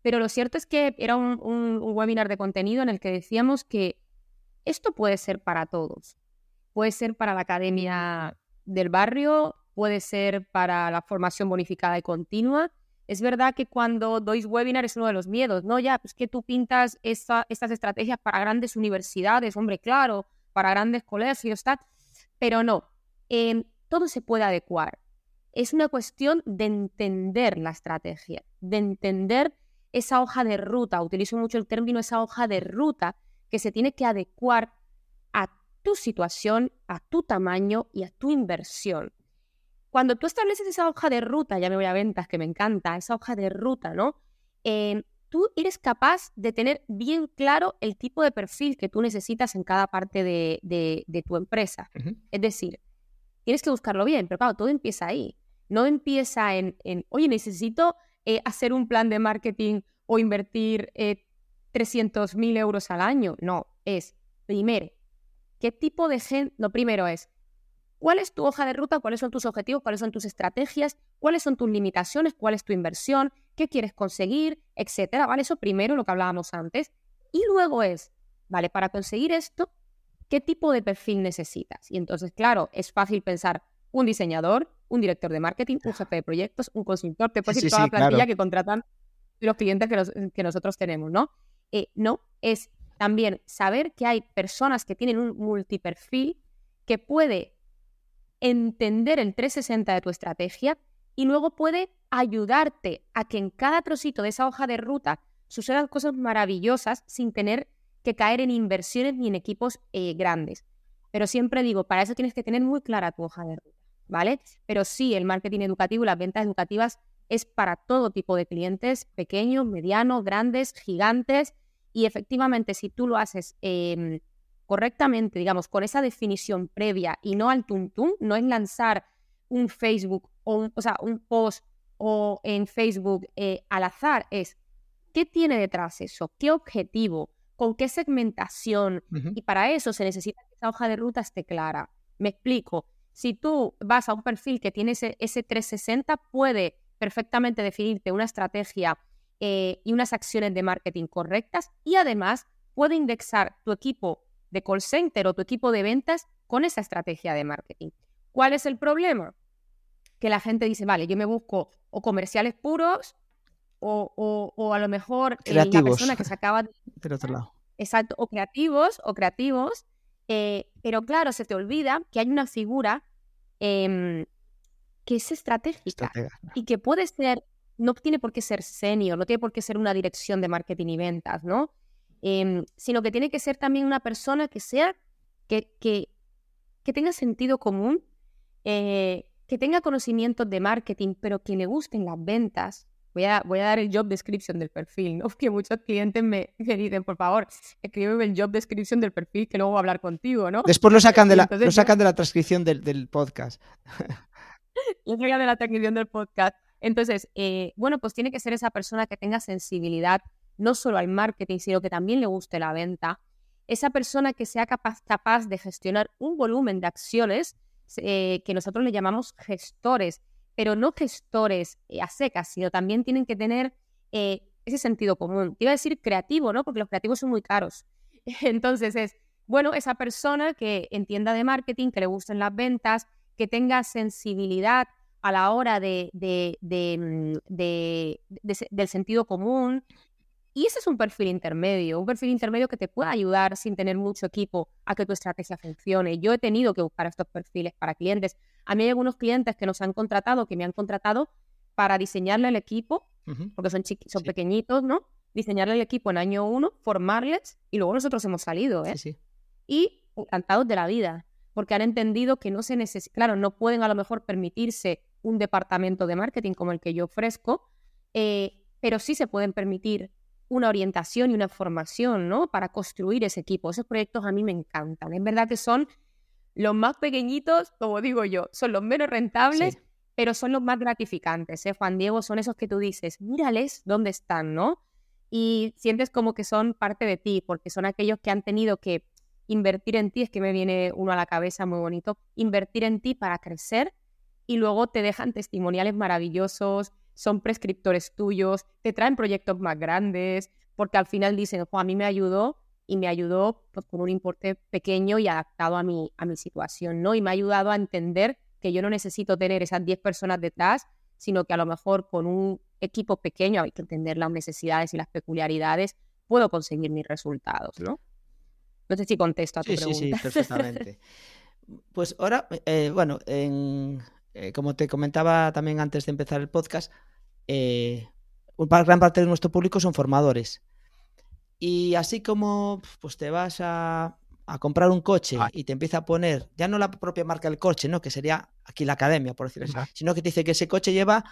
pero lo cierto es que era un, webinar de contenido en el que decíamos que esto puede ser para todos. Puede ser para la academia del barrio, puede ser para la formación bonificada y continua. Es verdad que cuando doy webinar es uno de los miedos, ¿no? Ya, pues que tú pintas estas estrategias para grandes universidades, hombre, claro, para grandes colegios, tal. Pero no, em, todo se puede adecuar. Es una cuestión de entender la estrategia, de entender esa hoja de ruta, utilizo mucho el término esa hoja de ruta que se tiene que adecuar a tu situación, a tu tamaño y a tu inversión. Cuando tú estableces esa hoja de ruta, ya me voy a ventas, que me encanta, esa hoja de ruta, ¿no? Em, tú eres capaz de tener bien claro el tipo de perfil que tú necesitas en cada parte de, tu empresa. Es decir, tienes que buscarlo bien, pero claro, todo empieza ahí. No empieza en, en oye, necesito eh, hacer un plan de marketing o invertir eh, 300 mil euros al año. No, es primero, ¿qué tipo de gente? Lo primero es, ¿cuál es tu hoja de ruta? ¿Cuáles son tus objetivos? ¿Cuáles son tus estrategias? ¿Cuáles son tus limitaciones? ¿Cuál es tu inversión? ¿Qué quieres conseguir? Etcétera. ¿Vale? Eso primero, lo que hablábamos antes. Y luego es, ¿vale? Para conseguir esto, ¿qué tipo de perfil necesitas? Y entonces, claro, es fácil pensar un diseñador, un director de marketing, un jefe de proyectos, un consultor, te puedes toda la plantilla que contratan los clientes que, nosotros tenemos, ¿no? Eh, no, es también saber que hay personas que tienen un multiperfil que puede entender el 360 de tu estrategia, y luego puede ayudarte a que en cada trocito de esa hoja de ruta sucedan cosas maravillosas sin tener que caer en inversiones ni en equipos eh, grandes. Pero siempre digo, para eso tienes que tener muy clara tu hoja de ruta, ¿vale? Pero sí, el marketing educativo y las ventas educativas es para todo tipo de clientes, pequeños, medianos, grandes, gigantes, y efectivamente si tú lo haces em, correctamente, digamos, con esa definición previa y no al tuntum, no es lanzar un Facebook o, o sea, un post o en Facebook eh, al azar, es qué tiene detrás eso, qué objetivo, con qué segmentación, y para eso se necesita que esa hoja de ruta esté clara. Me explico. Si tú vas a un perfil que tiene ese, ese 360, puede perfectamente definirte una estrategia eh, y unas acciones de marketing correctas y además puede indexar tu equipo de call center o tu equipo de ventas con esa estrategia de marketing. ¿Cuál es el problema? Que la gente dice, vale, yo me busco o comerciales puros o, o, a lo mejor eh, la persona que se acaba de... [LAUGHS] Del otro lado. Exacto, o creativos, o creativos, eh, pero claro, se te olvida que hay una figura em, que es estratégica y que puede ser, no tiene por qué ser senior, no tiene por qué ser una dirección de marketing y ventas, ¿no? Em, sino que tiene que ser también una persona que sea, que, que, que tenga sentido común, eh, que tenga conocimientos de marketing, pero que le gusten las ventas. Voy a, voy a dar el job description del perfil, ¿no? [LAUGHS] Que muchos clientes [LAUGHS] me, dicen, por favor, escríbeme el job description del perfil que luego voy a hablar contigo, ¿no? Después lo sacan de la, lo sacan de la transcripción del, del podcast. [LAUGHS] lo sacan de la transcripción del podcast. Entonces, eh, bueno, pues tiene que ser esa persona que tenga sensibilidad no solo al marketing, sino que también le guste la venta. Esa persona que sea capaz, capaz de gestionar un volumen de acciones eh, que nosotros le llamamos gestores, pero no gestores eh, a secas, sino también tienen que tener eh, ese sentido común. Te iba a decir creativo, ¿no? Porque los creativos son muy caros. [LAUGHS] Entonces es, bueno, esa persona que entienda de marketing, que le gusten las ventas, que tenga sensibilidad a la hora de, mm, del sentido común, y ese es un perfil intermedio, un perfil intermedio que te puede ayudar sin tener mucho equipo a que tu estrategia funcione. Yo he tenido que buscar estos perfiles para clientes. A mí hay algunos clientes que nos han contratado, que me han contratado para diseñarle el equipo, porque son, son pequeñitos, ¿no? Diseñarle el equipo en año uno, formarles y luego nosotros hemos salido, ¿eh? y encantados de la vida, porque han entendido que no se necesita, claro, no pueden a lo mejor permitirse un departamento de marketing como el que yo ofrezco, eh, pero sí se pueden permitir una orientación y una formación, ¿no? Para construir ese equipo. Esos proyectos a mí me encantan. Es verdad que son los más pequeñitos, como digo yo, son los menos rentables, pero son los más gratificantes, ¿eh? Juan Diego, son esos que tú dices, mírales dónde están, ¿no? Y sientes como que son parte de ti, porque son aquellos que han tenido que invertir en ti, es que me viene uno a la cabeza muy bonito, invertir en ti para crecer y luego te dejan testimoniales maravillosos, son prescriptores tuyos, te traen proyectos más grandes, porque al final dicen, a mí me ayudó y me ayudó pues, con un importe pequeño y adaptado a mi, a mi situación, ¿no? Y me ha ayudado a entender que yo no necesito tener esas 10 personas detrás, sino que a lo mejor con un equipo pequeño hay que entender las necesidades y las peculiaridades, puedo conseguir mis resultados, ¿no? No sé si contesto a tu pregunta. Sí, sí, perfectamente. Pues ahora, eh, bueno, en, eh, como te comentaba también antes de empezar el podcast, eh, gran parte de nuestro público son formadores. Y así como pues te vas a, comprar un coche y te empieza a poner, ya no la propia marca del coche, ¿no? Que sería aquí la academia, por decirlo así, sino que te dice que ese coche lleva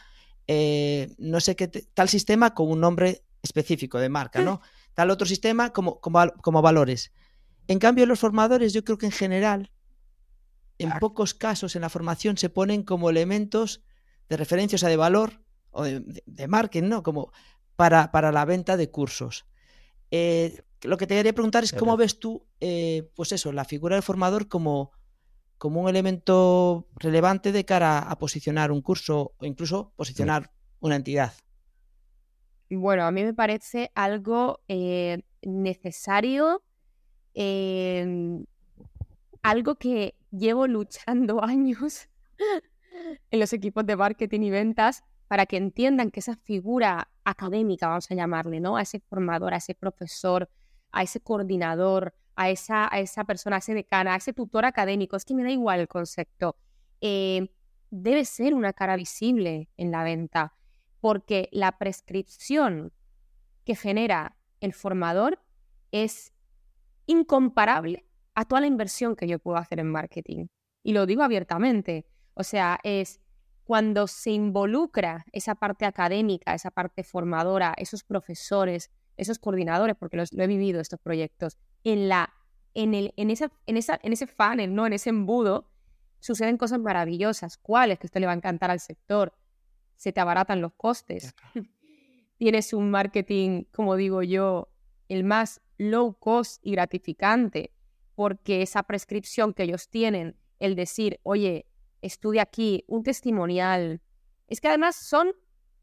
eh, no sé qué tal sistema con un nombre específico de marca, ¿no? Tal otro sistema como, como, como valores. En cambio, los formadores, yo creo que en general en pocos casos en la formación se ponen como elementos de referencia, o sea, de valor o de, marketing, ¿no? Como para, para, la venta de cursos. Eh, lo que te quería preguntar es cómo ves tú, eh, pues eso, la figura del formador como, como un elemento relevante de cara a posicionar un curso o incluso posicionar una entidad. Bueno, a mí me parece algo eh, necesario, algo que llevo luchando años [LAUGHS] en los equipos de marketing y ventas para que entiendan que esa figura académica, vamos a llamarle, ¿no? A ese formador, a ese profesor, a ese coordinador, a esa, a esa persona, a ese decana, a ese tutor académico, es que me da igual el concepto. Eh, debe ser una cara visible en la venta, porque la prescripción que genera el formador es incomparable a toda la inversión que yo puedo hacer en marketing. Y lo digo abiertamente. O sea, es cuando se involucra esa parte académica, esa parte formadora, esos profesores, esos coordinadores, porque los, lo he vivido estos proyectos, en, la, en, el, en, esa, en, esa, en ese funnel, ¿no? en ese embudo, suceden cosas maravillosas. ¿Cuáles? Que esto le va a encantar al sector. Se te abaratan los costes. [LAUGHS] Tienes un marketing, como digo yo, el más low cost y gratificante, porque esa prescripción que ellos tienen, el decir, oye, estudia aquí, un testimonial, es que además son,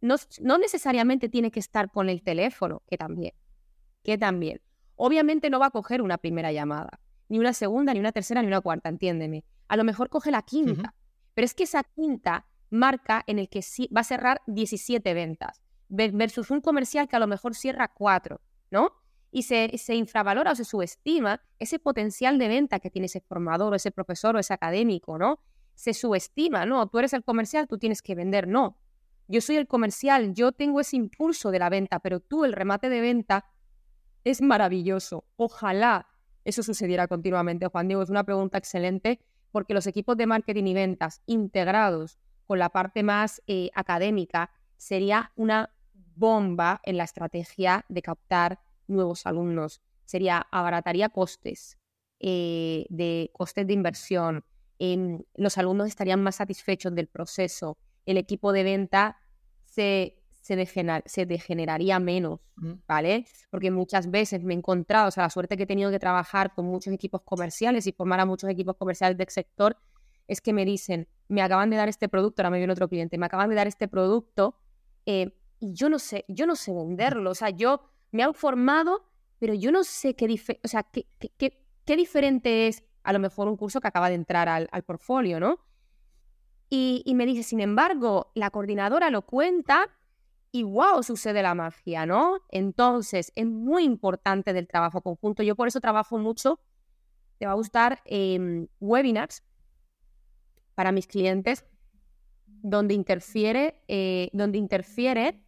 no, no necesariamente tiene que estar con el teléfono, que también, que también. Obviamente no va a coger una primera llamada, ni una segunda, ni una tercera, ni una cuarta, entiéndeme. A lo mejor coge la quinta, pero es que esa quinta marca en el que sí, va a cerrar 17 ventas versus un comercial que a lo mejor cierra cuatro, ¿no? Y se, infravalora o se subestima ese potencial de venta que tiene ese formador o ese profesor o ese académico, ¿no? Se subestima, ¿no? Tú eres el comercial, tú tienes que vender, no. Yo soy el comercial, yo tengo ese impulso de la venta, pero tú el remate de venta es maravilloso. Ojalá eso sucediera continuamente, Juan Diego. Es una pregunta excelente porque los equipos de marketing y ventas integrados con la parte más eh, académica sería una bomba en la estrategia de captar nuevos alumnos. Sería, abarataría costes, eh, de costes de inversión. Los alumnos estarían más satisfechos del proceso. El equipo de venta se, se, degeneraría menos, ¿vale? Porque muchas veces me he encontrado, o sea, la suerte que he tenido que trabajar con muchos equipos comerciales y formar a muchos equipos comerciales del sector, es que me dicen, me acaban de dar este producto, ahora me viene otro cliente, me acaban de dar este producto eh, y yo no sé, yo no sé venderlo, o sea, yo me han formado, pero yo no sé qué, o sea, qué, qué, diferente es a lo mejor un curso que acaba de entrar al, portfolio, ¿no? Y, y, me dice, sin embargo, la coordinadora lo cuenta y wow, sucede la magia, ¿no? Entonces, es muy importante del trabajo conjunto. Yo por eso trabajo mucho, te va a gustar, em, webinars para mis clientes donde interfiere, eh, donde interfiere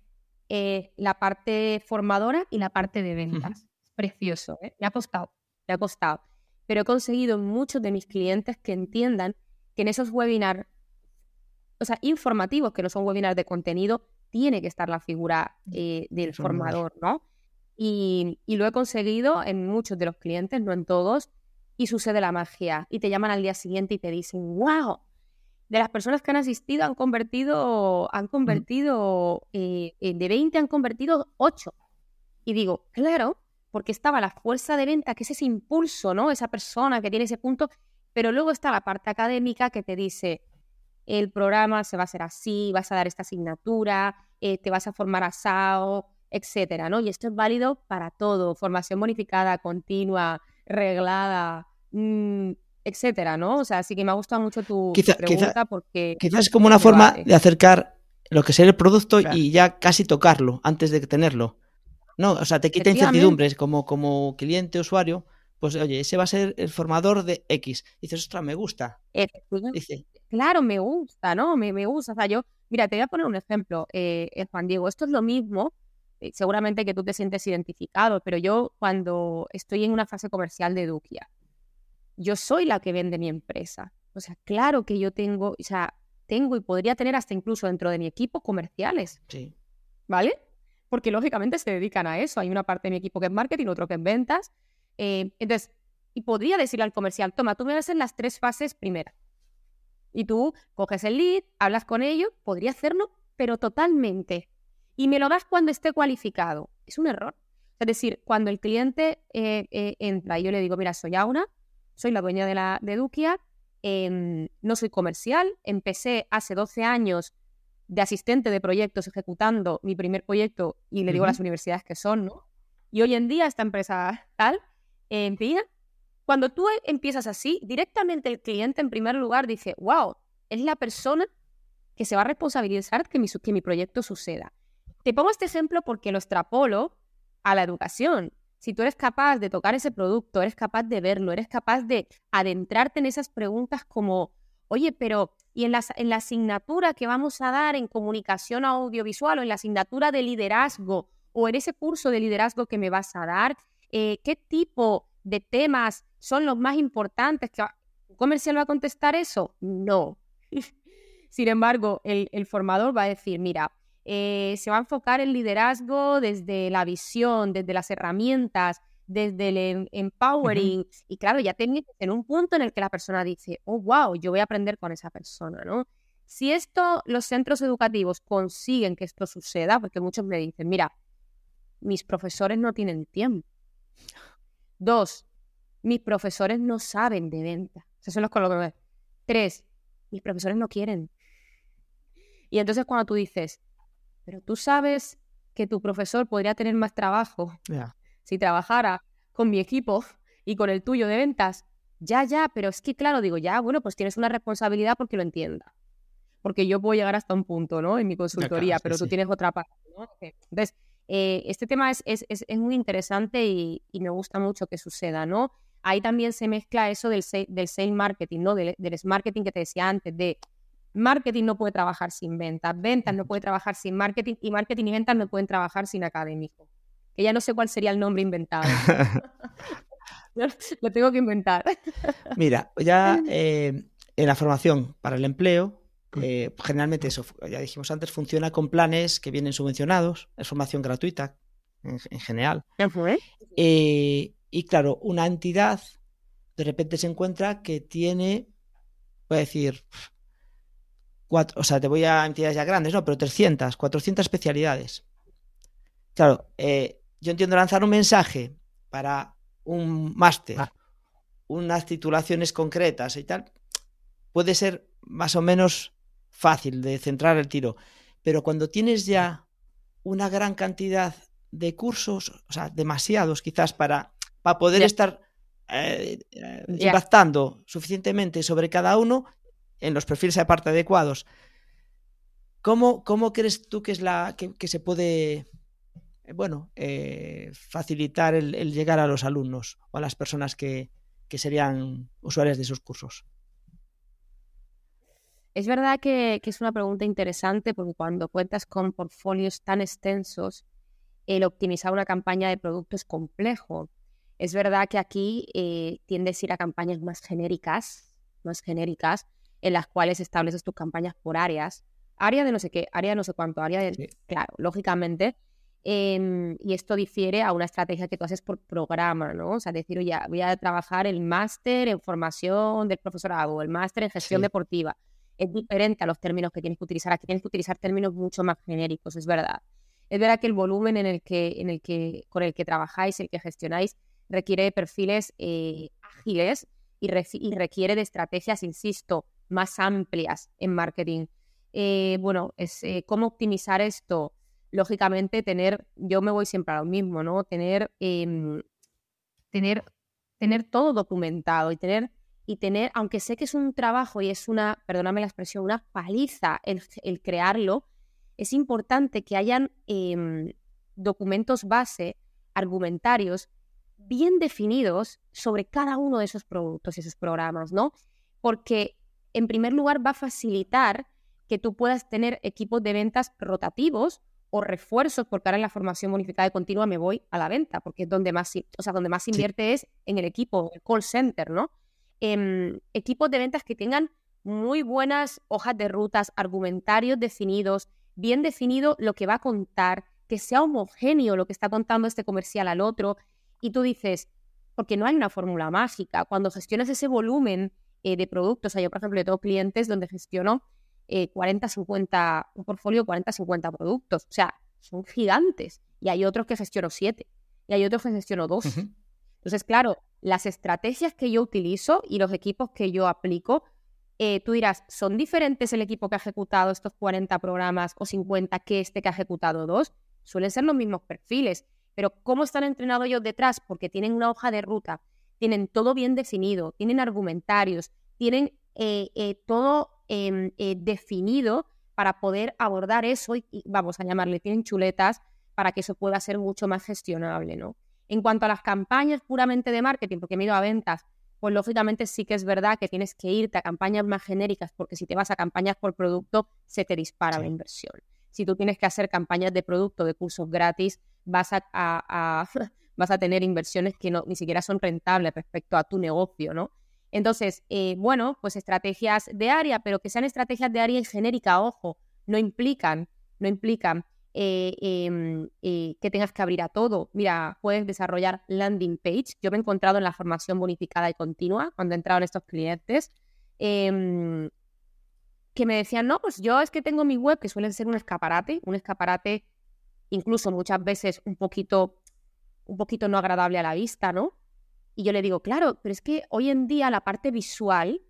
eh, la parte formadora y la parte de ventas. Precioso, ¿eh? Me ha costado, me ha costado. Pero he conseguido muchos de mis clientes que entiendan que en esos webinars, o sea, informativos, que no son webinars de contenido, tiene que estar la figura eh, del formador, ¿no? Y, y, lo he conseguido en muchos de los clientes, no en todos, y sucede la magia. Y te llaman al día siguiente y te dicen, wow, de las personas que han asistido han convertido, han convertido, eh, eh, de 20 han convertido 8. Y digo, claro, porque estaba la fuerza de venta, que es ese impulso, ¿no? Esa persona que tiene ese punto, pero luego está la parte académica que te dice, el programa se va a hacer así, vas a dar esta asignatura, eh, te vas a formar a SAO, etcétera, ¿no? Y esto es válido para todo, formación bonificada, continua, reglada, mm, etcétera, ¿no? O sea, sí que me ha gustado mucho tu pregunta porque... Quizás es como una forma de acercar lo que sería el producto y ya casi tocarlo antes de tenerlo. No, o sea, te quita incertidumbres como, como cliente, usuario. Pues oye, ese va a ser el formador de X. dices, ostras, me gusta. Dice. Claro, me gusta, ¿no? Me, me, gusta. O sea, yo, mira, te voy a poner un ejemplo, eh, eh Juan Diego. Esto es lo mismo, eh, seguramente que tú te sientes identificado, pero yo cuando estoy en una fase comercial de Dukia, yo soy la que vende mi empresa. O sea, claro que yo tengo, o sea, tengo y podría tener hasta incluso dentro de mi equipo comerciales. Sí. ¿Vale? Porque lógicamente se dedican a eso. Hay una parte de mi equipo que es marketing, otro que es ventas. Eh, entonces, y podría decirle al comercial, toma, tú me en las tres fases primera. Y tú coges el lead, hablas con ellos, podría hacerlo, pero totalmente. Y me lo das cuando esté cualificado. Es un error. Es decir, cuando el cliente eh, eh, entra y yo le digo, mira, soy Auna, soy la dueña de, la, de Dukia, em, no soy comercial, empecé hace 12 años de asistente de proyectos ejecutando mi primer proyecto y le digo a las universidades que son, ¿no? Y hoy en día esta empresa tal, en fin, cuando tú empiezas así, directamente el cliente en primer lugar dice, wow, es la persona que se va a responsabilizar que mi, que mi proyecto suceda. Te pongo este ejemplo porque lo extrapolo a la educación si tú eres capaz de tocar ese producto, eres capaz de verlo, eres capaz de adentrarte en esas preguntas como, oye, pero y en la, en asignatura que vamos a dar en comunicación audiovisual o en la asignatura de liderazgo o en ese curso de liderazgo que me vas a dar, eh, qué tipo de temas son los más importantes. ¿Que ¿Un comercial va a contestar eso? No. [LAUGHS] Sin embargo, el, formador va a decir, mira, eh, se va a enfocar el liderazgo desde la visión, desde las herramientas, desde el em, empowering. Y claro, ya tienes en un punto en el que la persona dice, oh, wow, yo voy a aprender con esa persona, ¿no? Si esto, los centros educativos consiguen que esto suceda, porque muchos me dicen, mira, mis profesores no tienen tiempo. Dos, mis profesores no saben de venta. Esos son los colores. Tres, mis profesores no quieren. Y entonces cuando tú dices, pero tú sabes que tu profesor podría tener más trabajo [LAUGHS] si trabajara con mi equipo y con el tuyo de ventas. Ya, ya, pero es que claro, digo, ya, bueno, pues tienes una responsabilidad porque lo entienda. Porque yo puedo llegar hasta un punto, ¿no? En mi consultoría, pero tú tienes otra parte, ¿no? Entonces, eh, este tema es, es, es, muy interesante y, me gusta mucho que suceda, ¿no? Ahí también se mezcla eso del, del sales marketing, ¿no? Del, del marketing que te decía antes, de marketing no puede trabajar sin ventas, ventas no puede trabajar sin marketing y marketing y ventas no pueden trabajar sin académico. Que ya no sé cuál sería el nombre inventado. [LAUGHS] Lo tengo que inventar. Mira, ya [LAUGHS] eh, en la formación para el empleo, eh, generalmente eso, ya dijimos antes, funciona con planes que vienen subvencionados, es formación gratuita en, general. Eh, y claro, una entidad de repente se encuentra que tiene, voy a decir, cuatro, o sea, te voy a entidades ya grandes, no, pero 300, 400 especialidades. Claro, eh, yo entiendo lanzar un mensaje para un máster, ah. unas titulaciones concretas y tal, puede ser más o menos fácil de centrar el tiro. Pero cuando tienes ya una gran cantidad de cursos, o sea, demasiados quizás para, para poder estar eh, eh, impactando suficientemente sobre cada uno en los perfiles aparte adecuados. ¿Cómo, ¿Cómo, crees tú que es la que, se puede eh, bueno facilitar el, llegar a los alumnos o a las personas que, que serían usuarias de esos cursos? Es verdad que, es una pregunta interesante porque cuando cuentas con portfolios tan extensos, el optimizar una campaña de producto es complejo. Es verdad que aquí eh, tiendes a ir a campañas más genéricas, más genéricas, en las cuales estableces tus campañas por áreas. Área de no sé qué, área de no sé cuánto, área de... Claro, lógicamente. Em, y esto difiere a una estrategia que tú haces por programa, ¿no? O sea, decir, oye, voy a trabajar el máster en formación del profesorado, el máster en gestión deportiva es diferente a los términos que tienes que utilizar. Aquí tienes que utilizar términos mucho más genéricos, es verdad. Es verdad que el volumen en el que, en el que, con el que trabajáis, el que gestionáis, requiere de perfiles eh, ágiles y, requiere de estrategias, insisto, más amplias en marketing. Eh, bueno, es eh, cómo optimizar esto. Lógicamente, tener, yo me voy siempre a lo mismo, ¿no? Tener, em, tener, tener todo documentado y tener y tener, aunque sé que es un trabajo y es una, perdóname la expresión, una paliza el, crearlo, es importante que hayan em, documentos base, argumentarios, bien definidos sobre cada uno de esos productos y esos programas, ¿no? Porque en primer lugar va a facilitar que tú puedas tener equipos de ventas rotativos o refuerzos, porque ahora en la formación bonificada y continua me voy a la venta, porque es donde más, o sea, donde más invierte es en el equipo, el call center, ¿no? Em, equipos de ventas que tengan muy buenas hojas de rutas, argumentarios definidos, bien definido lo que va a contar, que sea homogéneo lo que está contando este comercial al otro. Y tú dices, porque no hay una fórmula mágica. Cuando gestionas ese volumen eh, de productos, yo por ejemplo yo tengo clientes donde gestiono 40, eh, 50, un portfolio de 40, 50 productos. O sea, son gigantes. Y hay otros que gestiono 7. Y hay otros que gestiono 2. Entonces, claro, las estrategias que yo utilizo y los equipos que yo aplico, eh, tú dirás, ¿son diferentes el equipo que ha ejecutado estos 40 programas o 50 que este que ha ejecutado dos? Suelen ser los mismos perfiles, pero ¿cómo están entrenados ellos detrás? Porque tienen una hoja de ruta, tienen todo bien definido, tienen argumentarios, tienen eh, eh, todo em, definido para poder abordar eso y, vamos a llamarle, tienen chuletas para que eso pueda ser mucho más gestionable, ¿no? En cuanto a las campañas puramente de marketing, porque me he ido a ventas, pues lógicamente sí que es verdad que tienes que irte a campañas más genéricas, porque si te vas a campañas por producto, se te dispara la inversión. Si tú tienes que hacer campañas de producto, de cursos gratis, vas a, vas a tener inversiones que no, ni siquiera son rentables respecto a tu negocio, ¿no? Entonces, eh, bueno, pues estrategias de área, pero que sean estrategias de área en genérica, ojo, no implican, no implican eh, em, eh, que tengas que abrir a todo. Mira, puedes desarrollar landing page. Yo me he encontrado en la formación bonificada y continua cuando entraron estos clientes em, que me decían, no, pues yo es que tengo mi web que suele ser un escaparate, un escaparate incluso muchas veces un poquito, un poquito no agradable a la vista, ¿no? Y yo le digo, claro, pero es que hoy en día la parte visual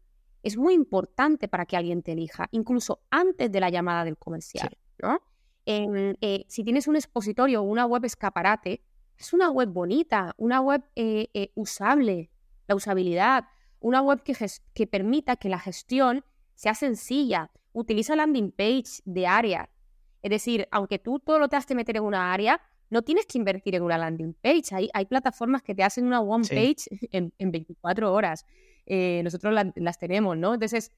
es muy importante para que alguien te elija, incluso antes de la llamada del comercial, ¿no? Eh, si tienes un expositorio o una web escaparate, es una web bonita, una web eh, eh, usable, la usabilidad, una web que, que permita que la gestión sea sencilla. Utiliza landing page de área. Es decir, aunque tú todo lo tengas que meter en una área, no tienes que invertir en una landing page. Hay, hay plataformas que te hacen una one page [LAUGHS] en, 24 horas. nosotros las tenemos, ¿no? Entonces,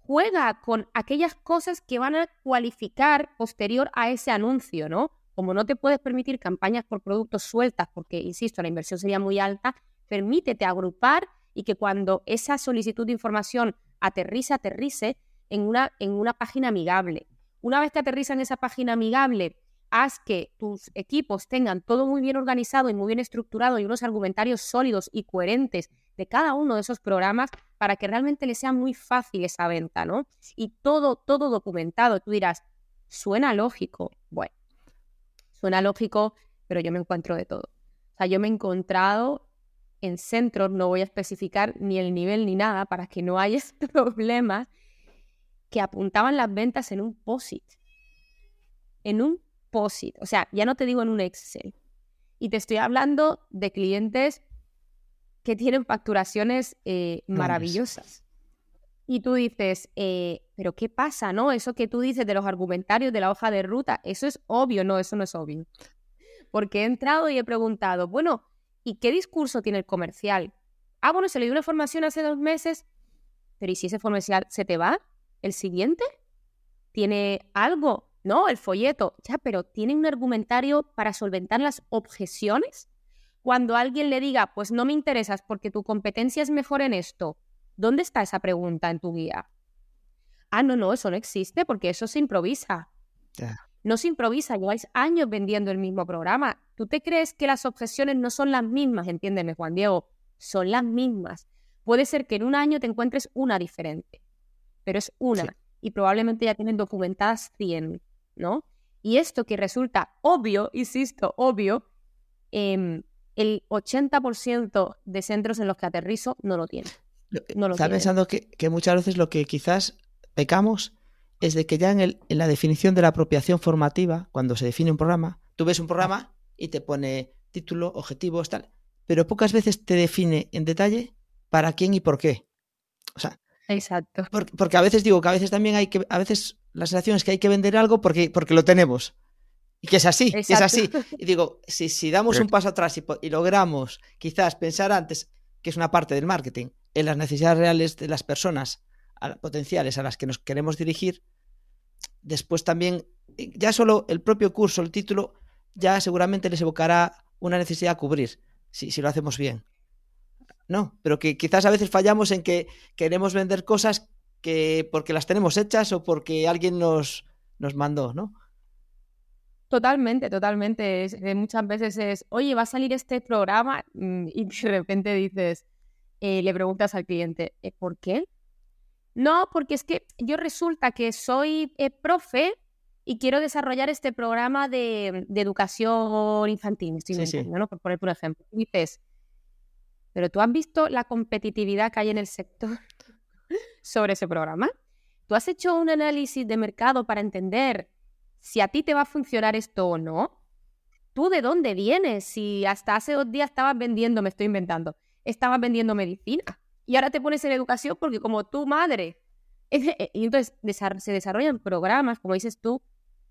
juega con aquellas cosas que van a cualificar posterior a ese anuncio, ¿no? Como no te puedes permitir campañas por productos sueltas, porque, insisto, la inversión sería muy alta, permítete agrupar y que cuando esa solicitud de información aterrice, aterrice en una, en una página amigable. Una vez que aterriza en esa página amigable, haz que tus equipos tengan todo muy bien organizado y muy bien estructurado y unos argumentarios sólidos y coherentes de cada uno de esos programas para que realmente le sea muy fácil esa venta, ¿no? Y todo, todo documentado. Tú dirás, suena lógico. Bueno, suena lógico, pero yo me encuentro de todo. O sea, yo me he encontrado en centros, no voy a especificar ni el nivel ni nada para que no haya [LAUGHS] problemas, que apuntaban las ventas en un POSIT. En un POSIT. O sea, ya no te digo en un Excel. Y te estoy hablando de clientes que tienen facturaciones eh, maravillosas. Y tú dices, eh, pero ¿qué pasa, no? Eso que tú dices de los argumentarios de la hoja de ruta, eso es obvio, no, eso no es obvio. Porque he entrado y he preguntado, bueno, ¿y qué discurso tiene el comercial? Ah, bueno, se le dio una formación hace dos meses, pero ¿y si ese comercial se te va? ¿El siguiente? ¿Tiene algo? No, el folleto. Ya, pero ¿tiene un argumentario para solventar las objeciones? cuando alguien le diga, pues no me interesas porque tu competencia es mejor en esto, ¿dónde está esa pregunta en tu guía? Ah, no, no, eso no existe porque eso se improvisa. No se improvisa, lleváis años vendiendo el mismo programa. ¿Tú te crees que las objeciones no son las mismas? Entiéndeme, Juan Diego, son las mismas. Puede ser que en un año te encuentres una diferente, pero es una y probablemente ya tienen documentadas 100, ¿no? Y esto que resulta obvio, insisto, obvio, eh, el 80% de centros en los que aterrizo no lo tienen. No Está pensando que, muchas veces lo que quizás pecamos es de que ya en, el, en, la definición de la apropiación formativa, cuando se define un programa, tú ves un programa y te pone título, objetivos, tal, pero pocas veces te define en detalle para quién y por qué. O sea, Exacto. porque a veces digo que a veces también hay que, a veces la sensación es que hay que vender algo porque, porque lo tenemos. Y que es así, es así. [LAUGHS] Y digo, si, si damos un paso atrás y, logramos quizás pensar antes, que es una parte del marketing, en las necesidades reales de las personas potenciales a las que nos queremos dirigir, después también, eh, ya solo el propio curso, el título, ya seguramente les evocará una necesidad a cubrir, si, si lo hacemos bien. No, pero que quizás a veces fallamos en que queremos vender cosas que porque las tenemos hechas o porque alguien nos, nos mandó, ¿no? Totalmente, totalmente. Eh, muchas veces es, oye, va a salir este programa mm, y de repente dices, eh, le preguntas al cliente, ¿eh, ¿por qué? No, porque es que yo resulta que soy profe y quiero desarrollar este programa de, educación infantil, estoy ¿no? Por poner un ejemplo. Y dices, pero tú has visto la competitividad que hay en el sector sobre ese programa. ¿Tú has hecho un análisis de mercado para entender si a ti te va a funcionar esto o no. ¿Tú de dónde vienes? Si hasta hace dos días estabas vendiendo, me estoy inventando, estabas vendiendo medicina y ahora te pones en educación porque como tu madre. [LAUGHS] Y entonces se desarrollan programas, como dices tú,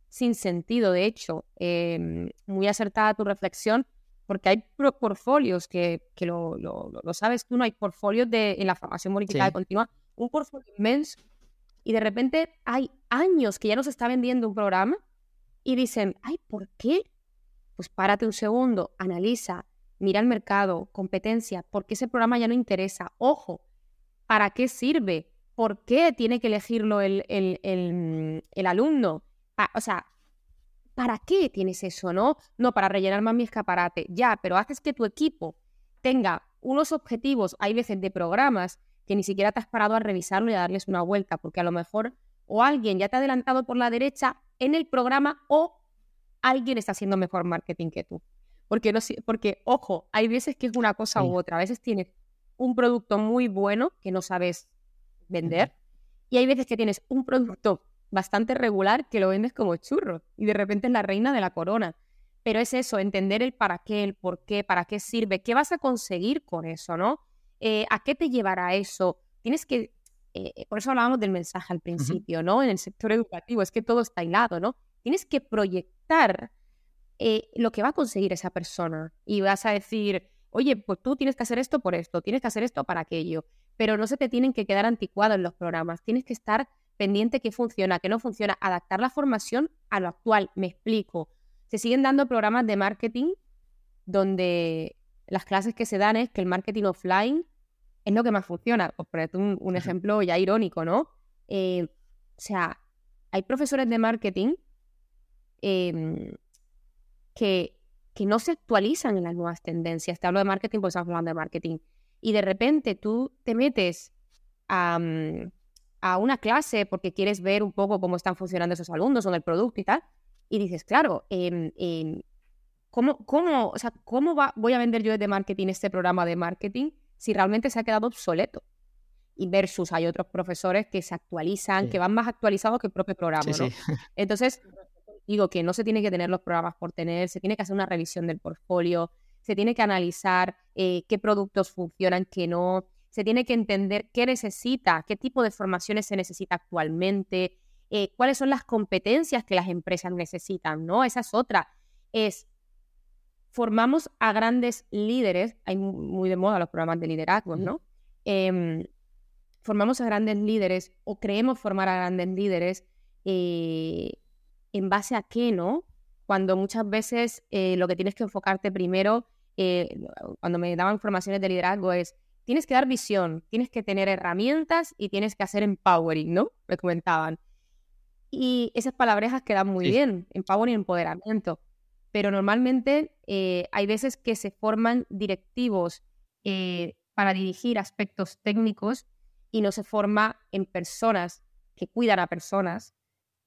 sin sentido. De hecho, em, muy acertada tu reflexión, porque hay portfolios que, que lo, lo, lo, sabes tú, no hay portfolios de, en la formación modificada continua, un portfolio inmenso, y de repente hay años que ya no se está vendiendo un programa y dicen, ay, ¿por qué? Pues párate un segundo, analiza, mira el mercado, competencia, ¿por qué ese programa ya no interesa? Ojo, ¿para qué sirve? ¿Por qué tiene que elegirlo el, el, el, el alumno? O sea, ¿para qué tienes eso, no? No, para rellenar más mi escaparate. Ya, pero haces que tu equipo tenga unos objetivos, hay veces de programas, que ni siquiera te has parado a revisarlo y a darles una vuelta, porque a lo mejor o alguien ya te ha adelantado por la derecha en el programa o alguien está haciendo mejor marketing que tú. Porque, no, porque ojo, hay veces que es una cosa u otra. A veces tienes un producto muy bueno que no sabes vender y hay veces que tienes un producto bastante regular que lo vendes como churro y de repente es la reina de la corona. Pero es eso, entender el para qué, el por qué, para qué sirve, qué vas a conseguir con eso, ¿no? Eh, ¿A qué te llevará eso? Tienes que, eh, por eso hablábamos del mensaje al principio, ¿no? En el sector educativo, es que todo está hilado, ¿no? Tienes que proyectar eh, lo que va a conseguir esa persona y vas a decir, oye, pues tú tienes que hacer esto por esto, tienes que hacer esto para aquello, pero no se te tienen que quedar anticuados los programas, tienes que estar pendiente qué funciona, qué no funciona, adaptar la formación a lo actual, me explico. Se siguen dando programas de marketing donde las clases que se dan es que el marketing offline es lo que más funciona. Por ponerte un, ejemplo ya irónico, ¿no? Eh, o sea, hay profesores de marketing em, que, que no se actualizan en las nuevas tendencias. Te hablo de marketing porque estamos hablando de marketing. Y de repente tú te metes a, a una clase porque quieres ver un poco cómo están funcionando esos alumnos o el producto y tal. Y dices, claro, eh, ¿cómo, cómo, o sea, ¿cómo va, voy a vender yo desde marketing este programa de marketing si realmente se ha quedado obsoleto? Y versus hay otros profesores que se actualizan, que van más actualizados que el propio programa, ¿no? [LAUGHS] Entonces, digo que no se tiene que tener los programas por tener, se tiene que hacer una revisión del portfolio, se tiene que analizar eh, qué productos funcionan, qué no, se tiene que entender qué necesita, qué tipo de formaciones se necesita actualmente, eh, cuáles son las competencias que las empresas necesitan, ¿no? Esa es otra. Es formamos a grandes líderes, hay muy de moda los programas de liderazgo, ¿no? Em, formamos a grandes líderes o creemos formar a grandes líderes eh, en base a qué, ¿no? Cuando muchas veces eh, lo que tienes que enfocarte primero, eh, cuando me daban formaciones de liderazgo es, tienes que dar visión, tienes que tener herramientas y tienes que hacer empowering, ¿no? Me comentaban. Y esas palabrejas quedan muy bien, empowering y empoderamiento pero normalmente eh, hay veces que se forman directivos eh, para dirigir aspectos técnicos y no se forma en personas que cuidan a personas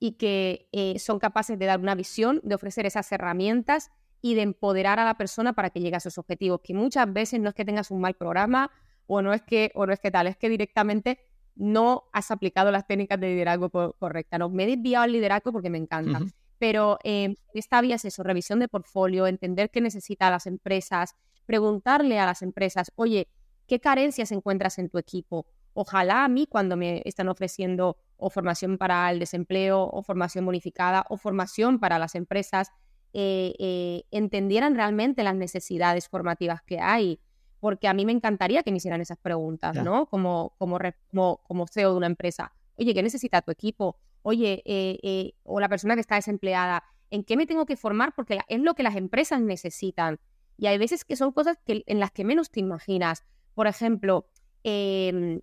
y que eh, son capaces de dar una visión, de ofrecer esas herramientas y de empoderar a la persona para que llegue a esos objetivos, que muchas veces no es que tengas un mal programa o no es que, o no es que tal, es que directamente no has aplicado las técnicas de liderazgo correctas. No, me he desviado al liderazgo porque me encanta. Pero eh, esta vía es eso, revisión de portfolio, entender qué necesitan las empresas, preguntarle a las empresas, oye, ¿qué carencias encuentras en tu equipo? Ojalá a mí cuando me están ofreciendo o formación para el desempleo o formación bonificada o formación para las empresas, eh, eh, entendieran realmente las necesidades formativas que hay. Porque a mí me encantaría que me hicieran esas preguntas, ¿no? Como, como, como, como CEO de una empresa. Oye, ¿qué necesita tu equipo? Oye, eh, eh, o la persona que está desempleada, ¿en qué me tengo que formar? Porque es lo que las empresas necesitan. Y hay veces que son cosas que, en las que menos te imaginas. Por ejemplo, em,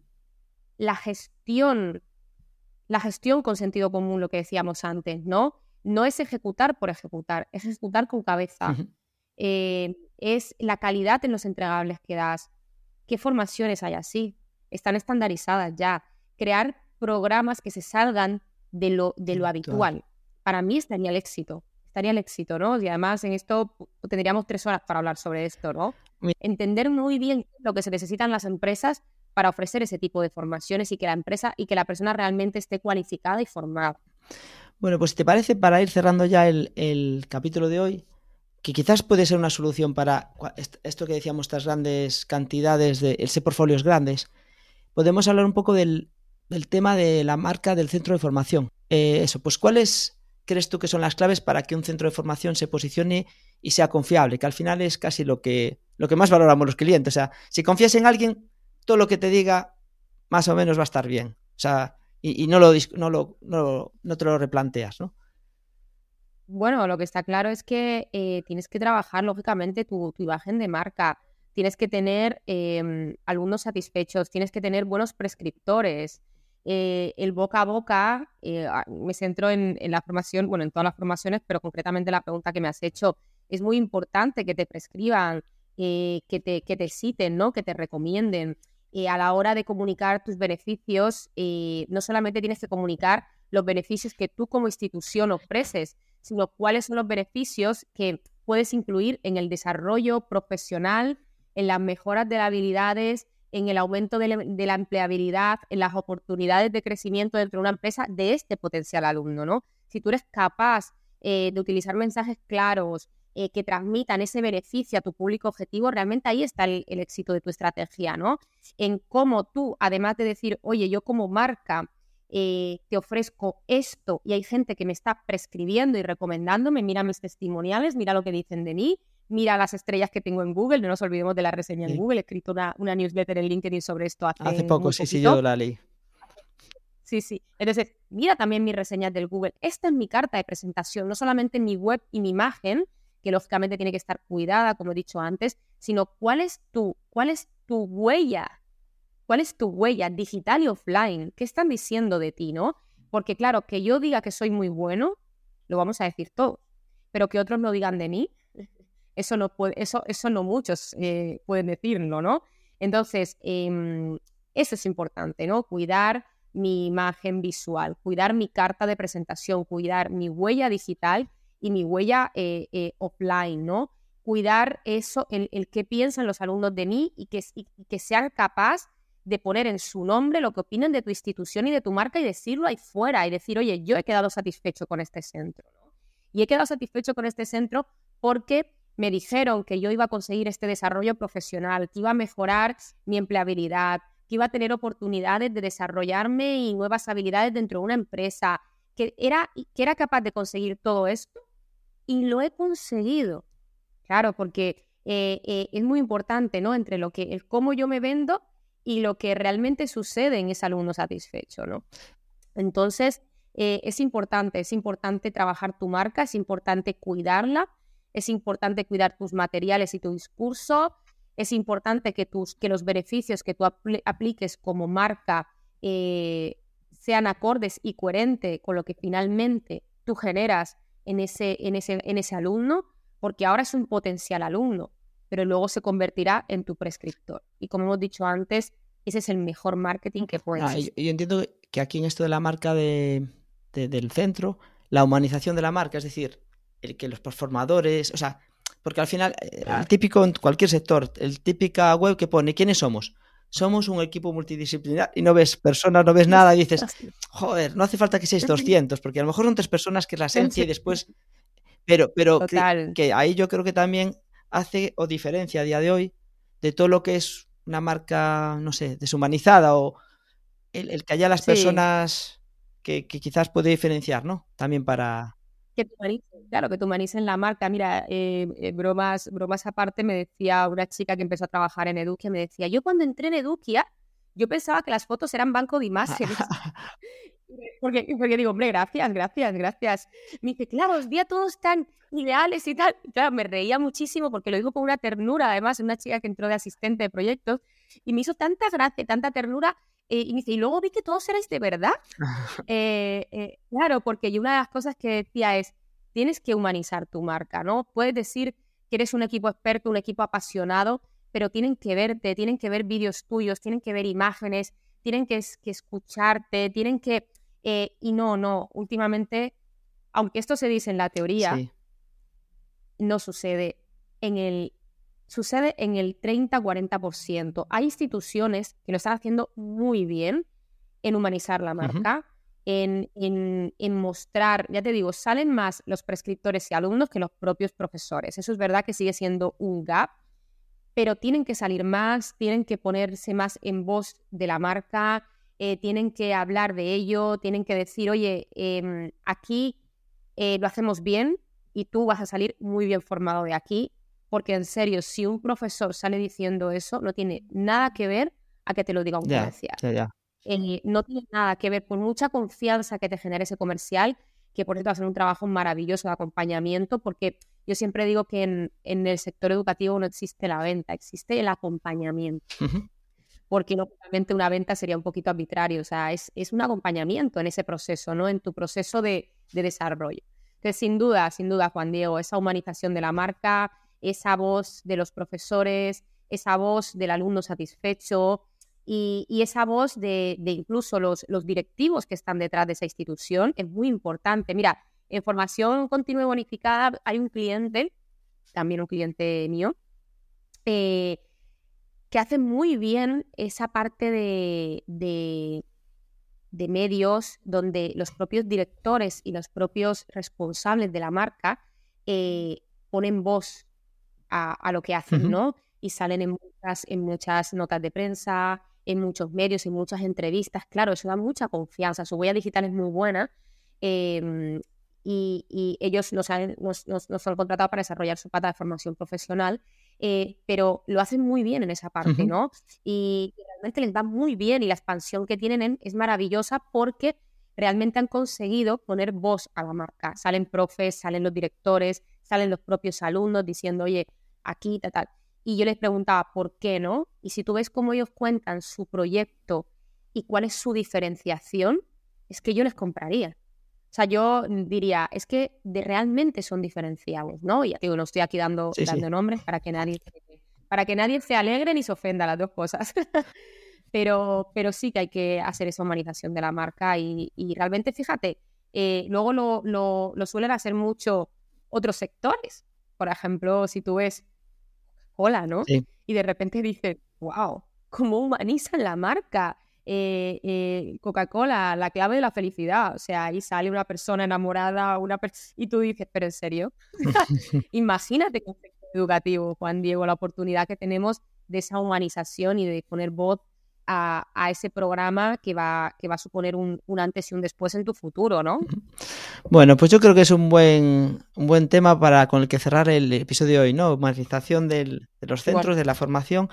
la gestión, la gestión con sentido común, lo que decíamos antes, ¿no? No es ejecutar por ejecutar, es ejecutar con cabeza. Eh, es la calidad en los entregables que das. ¿Qué formaciones hay así? Están estandarizadas ya. Crear programas que se salgan de lo, de lo habitual. Para mí estaría el éxito, estaría el éxito, ¿no? Y además en esto tendríamos tres horas para hablar sobre esto, ¿no? Entender muy bien lo que se necesitan las empresas para ofrecer ese tipo de formaciones y que la empresa y que la persona realmente esté cualificada y formada. Bueno, pues te parece, para ir cerrando ya el, capítulo de hoy, que quizás puede ser una solución para esto que decíamos, estas grandes cantidades de ese portfolios grandes, podemos hablar un poco del, del tema de la marca del centro de formación. Eh, eso, pues ¿cuál es crees tú que son las claves para que un centro de formación se posicione y sea confiable? Que al final es casi lo que, lo que más valoramos los clientes. O sea, si confías en alguien, todo lo que te diga más o menos va a estar bien. O sea, y, no, lo, no, lo, no, te lo replanteas, ¿no? Bueno, lo que está claro es que eh, tienes que trabajar, lógicamente, tu, imagen de marca. Tienes que tener em, alumnos satisfechos, tienes que tener buenos prescriptores. Eh, el boca a boca, eh, me centro en, la formación, bueno, en todas las formaciones, pero concretamente la pregunta que me has hecho, es muy importante que te prescriban, que, te, que te citen, ¿no? Que te recomienden. a la hora de comunicar tus beneficios, no solamente tienes que comunicar los beneficios que tú como institución ofreces, sino cuáles son los beneficios que puedes incluir en el desarrollo profesional, en las mejoras de las habilidades, en el aumento de la, empleabilidad, en las oportunidades de crecimiento dentro de una empresa de este potencial alumno, ¿no? Si tú eres capaz eh, de utilizar mensajes claros eh, que transmitan ese beneficio a tu público objetivo, realmente ahí está el, éxito de tu estrategia, ¿no? En cómo tú, además de decir, oye, yo como marca eh, te ofrezco esto y hay gente que me está prescribiendo y recomendándome, mira mis testimoniales, mira lo que dicen de mí, mira las estrellas que tengo en Google, no nos olvidemos de la reseña en Google, he escrito una, newsletter en LinkedIn sobre esto hace, hace poco, sí, sí, yo la leí. Sí, sí. Entonces, mira también mis reseñas del Google. Esta es mi carta de presentación, no solamente mi web y mi imagen, que lógicamente tiene que estar cuidada, como he dicho antes, sino cuál es tu, cuál es tu huella ¿Cuál es tu huella digital y offline? ¿Qué están diciendo de ti, no? Porque claro, que yo diga que soy muy bueno, lo vamos a decir todos, pero que otros no digan de mí, eso no eso, eso no muchos eh, pueden decirlo, ¿no? Entonces, em, eso es importante, ¿no? Cuidar mi imagen visual, cuidar mi carta de presentación, cuidar mi huella digital y mi huella eh, eh, offline, ¿no? Cuidar eso, el, el que piensan los alumnos de mí y que, y que sean capaz de poner en su nombre lo que opinen de tu institución y de tu marca y decirlo ahí fuera y decir, oye, yo he quedado satisfecho con este centro. Y he quedado satisfecho con este centro porque me dijeron que yo iba a conseguir este desarrollo profesional, que iba a mejorar mi empleabilidad, que iba a tener oportunidades de desarrollarme y nuevas habilidades dentro de una empresa, que era, que era capaz de conseguir todo esto y lo he conseguido. Claro, porque eh, eh, es muy importante, ¿no? Entre lo que, el cómo yo me vendo y lo que realmente sucede en ese alumno satisfecho, ¿no? Entonces, eh, es importante, es importante trabajar tu marca, es importante cuidarla, es importante cuidar tus materiales y tu discurso, es importante que, tus, que los beneficios que tú apliques como marca eh, sean acordes y coherentes con lo que finalmente tú generas en ese, en, ese, en ese alumno, porque ahora es un potencial alumno pero luego se convertirá en tu prescriptor. Y como hemos dicho antes, ese es el mejor marketing que puedes. Ah, yo, entiendo que aquí en esto de la marca de, del centro, la humanización de la marca, es decir, el que los formadores, o sea, porque al final, eh, el típico en cualquier sector, el típica web que pone, ¿quiénes somos? Somos un equipo multidisciplinar y no ves personas, no ves nada y dices, joder, no hace falta que seáis 200, porque a lo mejor son tres personas que es la esencia y después... Pero, pero que, ahí yo creo que también hace o diferencia a día de hoy de todo lo que es una marca, no sé, deshumanizada o el, que haya las personas que, quizás puede diferenciar, ¿no? También para... Que humanicen, claro, que humanicen la marca. Mira, eh, eh, bromas, bromas aparte, me decía una chica que empezó a trabajar en Eduquia, me decía, yo cuando entré en Eduquia, yo pensaba que las fotos eran banco de [LAUGHS] imágenes. [LAUGHS] Porque, porque digo, hombre, gracias, gracias, gracias. Me dice, claro, los días todos tan ideales y tal. claro, me reía muchísimo porque lo digo con una ternura, además, una chica que entró de asistente de proyectos y me hizo tanta gracia, tanta ternura. Eh, y luego vi que todos erais de verdad. [LAUGHS] Eh, eh, claro, porque yo una de las cosas que decía es, tienes que humanizar tu marca, ¿no? Puedes decir que eres un equipo experto, un equipo apasionado, pero tienen que verte, tienen que ver vídeos tuyos, tienen que ver imágenes, tienen que, que escucharte, tienen que y no, no, últimamente, aunque esto se dice en la teoría, no sucede. En el, sucede en el 30-40%. Hay instituciones que lo están haciendo muy bien en humanizar la marca, en, en, en, mostrar, ya te digo, salen más los prescriptores y alumnos que los propios profesores. Eso es verdad que sigue siendo un gap, pero tienen que salir más, tienen que ponerse más en voz de la marca, eh, tienen que hablar de ello, tienen que decir, oye, em, aquí eh, lo hacemos bien y tú vas a salir muy bien formado de aquí, porque en serio, si un profesor sale diciendo eso, no tiene nada que ver a que te lo diga un comercial. Eh, no tiene nada que ver, por mucha confianza que te genere ese comercial, que por cierto va a ser un trabajo maravilloso de acompañamiento, porque yo siempre digo que en, el sector educativo no existe la venta, existe el acompañamiento. Porque no solamente una venta sería un poquito arbitrario, o sea, es, un acompañamiento en ese proceso, ¿no? En tu proceso de, desarrollo. Entonces, sin duda, sin duda, Juan Diego, esa humanización de la marca, esa voz de los profesores, esa voz del alumno satisfecho y, esa voz de, incluso los, directivos que están detrás de esa institución es muy importante. Mira, en formación continua y bonificada hay un cliente, también un cliente mío, eh, que hace muy bien esa parte de, de, medios donde los propios directores y los propios responsables de la marca eh, ponen voz a, lo que hacen, ¿no? Y salen en muchas, en muchas notas de prensa, en muchos medios, en muchas entrevistas. Claro, eso da mucha confianza. Su huella digital es muy buena. Em, y, ellos nos han, nos, han contratado para desarrollar su pata de formación profesional, eh, pero lo hacen muy bien en esa parte, ¿no? Y, realmente les va muy bien y la expansión que tienen es maravillosa porque realmente han conseguido poner voz a la marca. Salen profes, salen los directores, salen los propios alumnos diciendo, oye, aquí, tal, tal. Y yo les preguntaba, ¿por qué no? Y si tú ves cómo ellos cuentan su proyecto y cuál es su diferenciación, es que yo les compraría. O sea, yo diría, es que de realmente son diferenciados, ¿no? Y ya digo, no estoy aquí dando, dando nombres para que nadie para que nadie se alegre ni se ofenda las dos cosas. [LAUGHS] pero, pero sí que hay que hacer esa humanización de la marca y, realmente, fíjate, eh, luego lo, lo, suelen hacer mucho otros sectores. Por ejemplo, si tú ves hola, ¿no? Y de repente dices, wow, ¿cómo humanizan la marca? Eh, eh, Coca-Cola, la clave de la felicidad. O sea, ahí sale una persona enamorada una y tú dices, pero en serio, [LAUGHS] imagínate con educativo, Juan Diego, la oportunidad que tenemos de esa humanización y de poner voz a, ese programa que va, que va a suponer un, antes y un después en tu futuro, ¿no? Bueno, pues yo creo que es un buen, un buen tema para con el que cerrar el episodio de hoy, ¿no? Humanización de los centros, de la formación.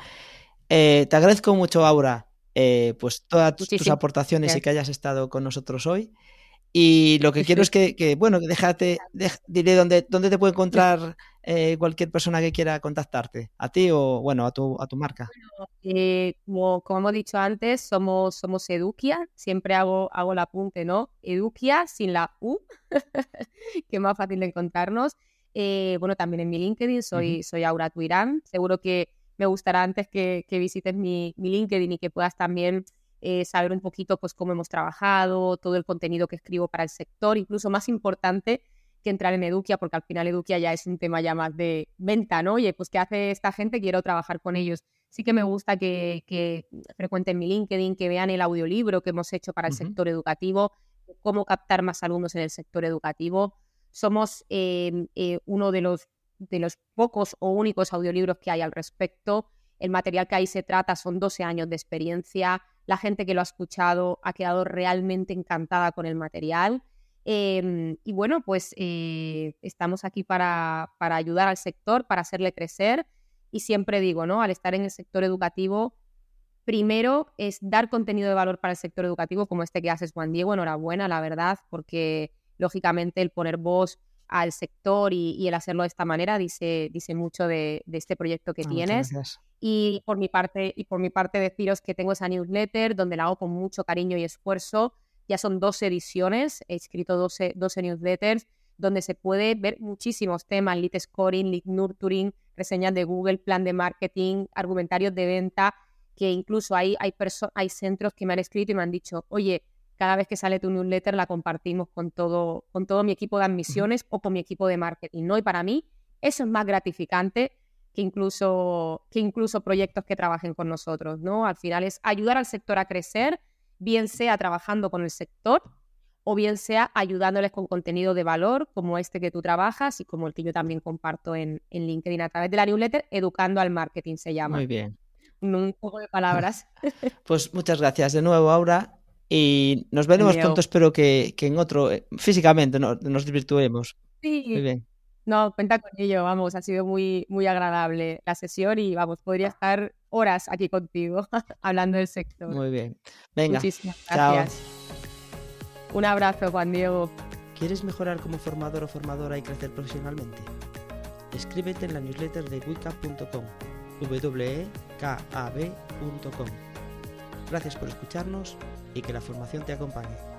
Eh, te agradezco mucho, Aura, eh, pues todas tus, aportaciones y que hayas estado con nosotros hoy. Y lo que quiero [LAUGHS] es que, bueno, déjate, diré dónde, dónde te puede [LAUGHS] encontrar eh, cualquier persona que quiera contactarte, a ti o, bueno, a tu, a tu marca. Eh, como, como, hemos dicho antes, somos, somos Eduquia, siempre hago, hago el apunte, ¿no? Eduquia sin la U, [LAUGHS] que es más fácil de encontrarnos. bueno, también en mi LinkedIn soy, soy Aura Tuirán, seguro que me gustará antes que, visites mi, LinkedIn y que puedas también eh, saber un poquito pues cómo hemos trabajado, todo el contenido que escribo para el sector, incluso más importante que entrar en Eduquia, porque al final Eduquia ya es un tema ya más de venta, ¿no? Oye, pues ¿qué hace esta gente? Quiero trabajar con ellos. Sí que me gusta que, que frecuenten mi LinkedIn, que vean el audiolibro que hemos hecho para el sector educativo, cómo captar más alumnos en el sector educativo. Somos eh, eh, uno de los de los pocos o únicos audiolibros que hay al respecto. El material que ahí se trata son 12 años de experiencia. La gente que lo ha escuchado ha quedado realmente encantada con el material. Em, y bueno, pues eh, estamos aquí para, para, ayudar al sector, para hacerle crecer. Y siempre digo, ¿no? Al estar en el sector educativo, primero es dar contenido de valor para el sector educativo, como este que haces, Juan Diego. Enhorabuena, la verdad, porque lógicamente el poner voz al sector y, el hacerlo de esta manera dice, dice mucho de, este proyecto que ah, tienes. Y por mi parte, y por mi parte deciros que tengo esa newsletter donde la hago con mucho cariño y esfuerzo. Ya son 12 ediciones, he escrito 12, 12 newsletters donde se puede ver muchísimos temas, lead scoring, lead nurturing, reseñas de Google, plan de marketing, argumentarios de venta, que incluso hay, hay, hay centros que me han escrito y me han dicho, oye, cada vez que sale tu newsletter la compartimos con todo, con todo mi equipo de admisiones o con mi equipo de marketing, ¿no? Y para mí eso es más gratificante que incluso, que incluso proyectos que trabajen con nosotros, ¿no? Al final es ayudar al sector a crecer, bien sea trabajando con el sector o bien sea ayudándoles con contenido de valor como este que tú trabajas y como el que yo también comparto en, en LinkedIn a través de la newsletter, Educando al Marketing se llama. Muy bien. Un juego de palabras. [LAUGHS] Pues muchas gracias de nuevo, Aura. Y nos veremos pronto, espero que, en otro, eh, físicamente, nos desvirtuemos. Sí. Muy bien. No, cuenta con ello, vamos, ha sido muy, muy agradable la sesión y vamos, podría estar horas aquí contigo [LAUGHS] hablando del sector. Muy bien. Venga. Muchísimas gracias. Un abrazo, Juan Diego. ¿Quieres mejorar como formador o formadora y crecer profesionalmente? Escríbete en la newsletter de wicap.com, wekab.com. Gracias por escucharnos y que la formación te acompañe.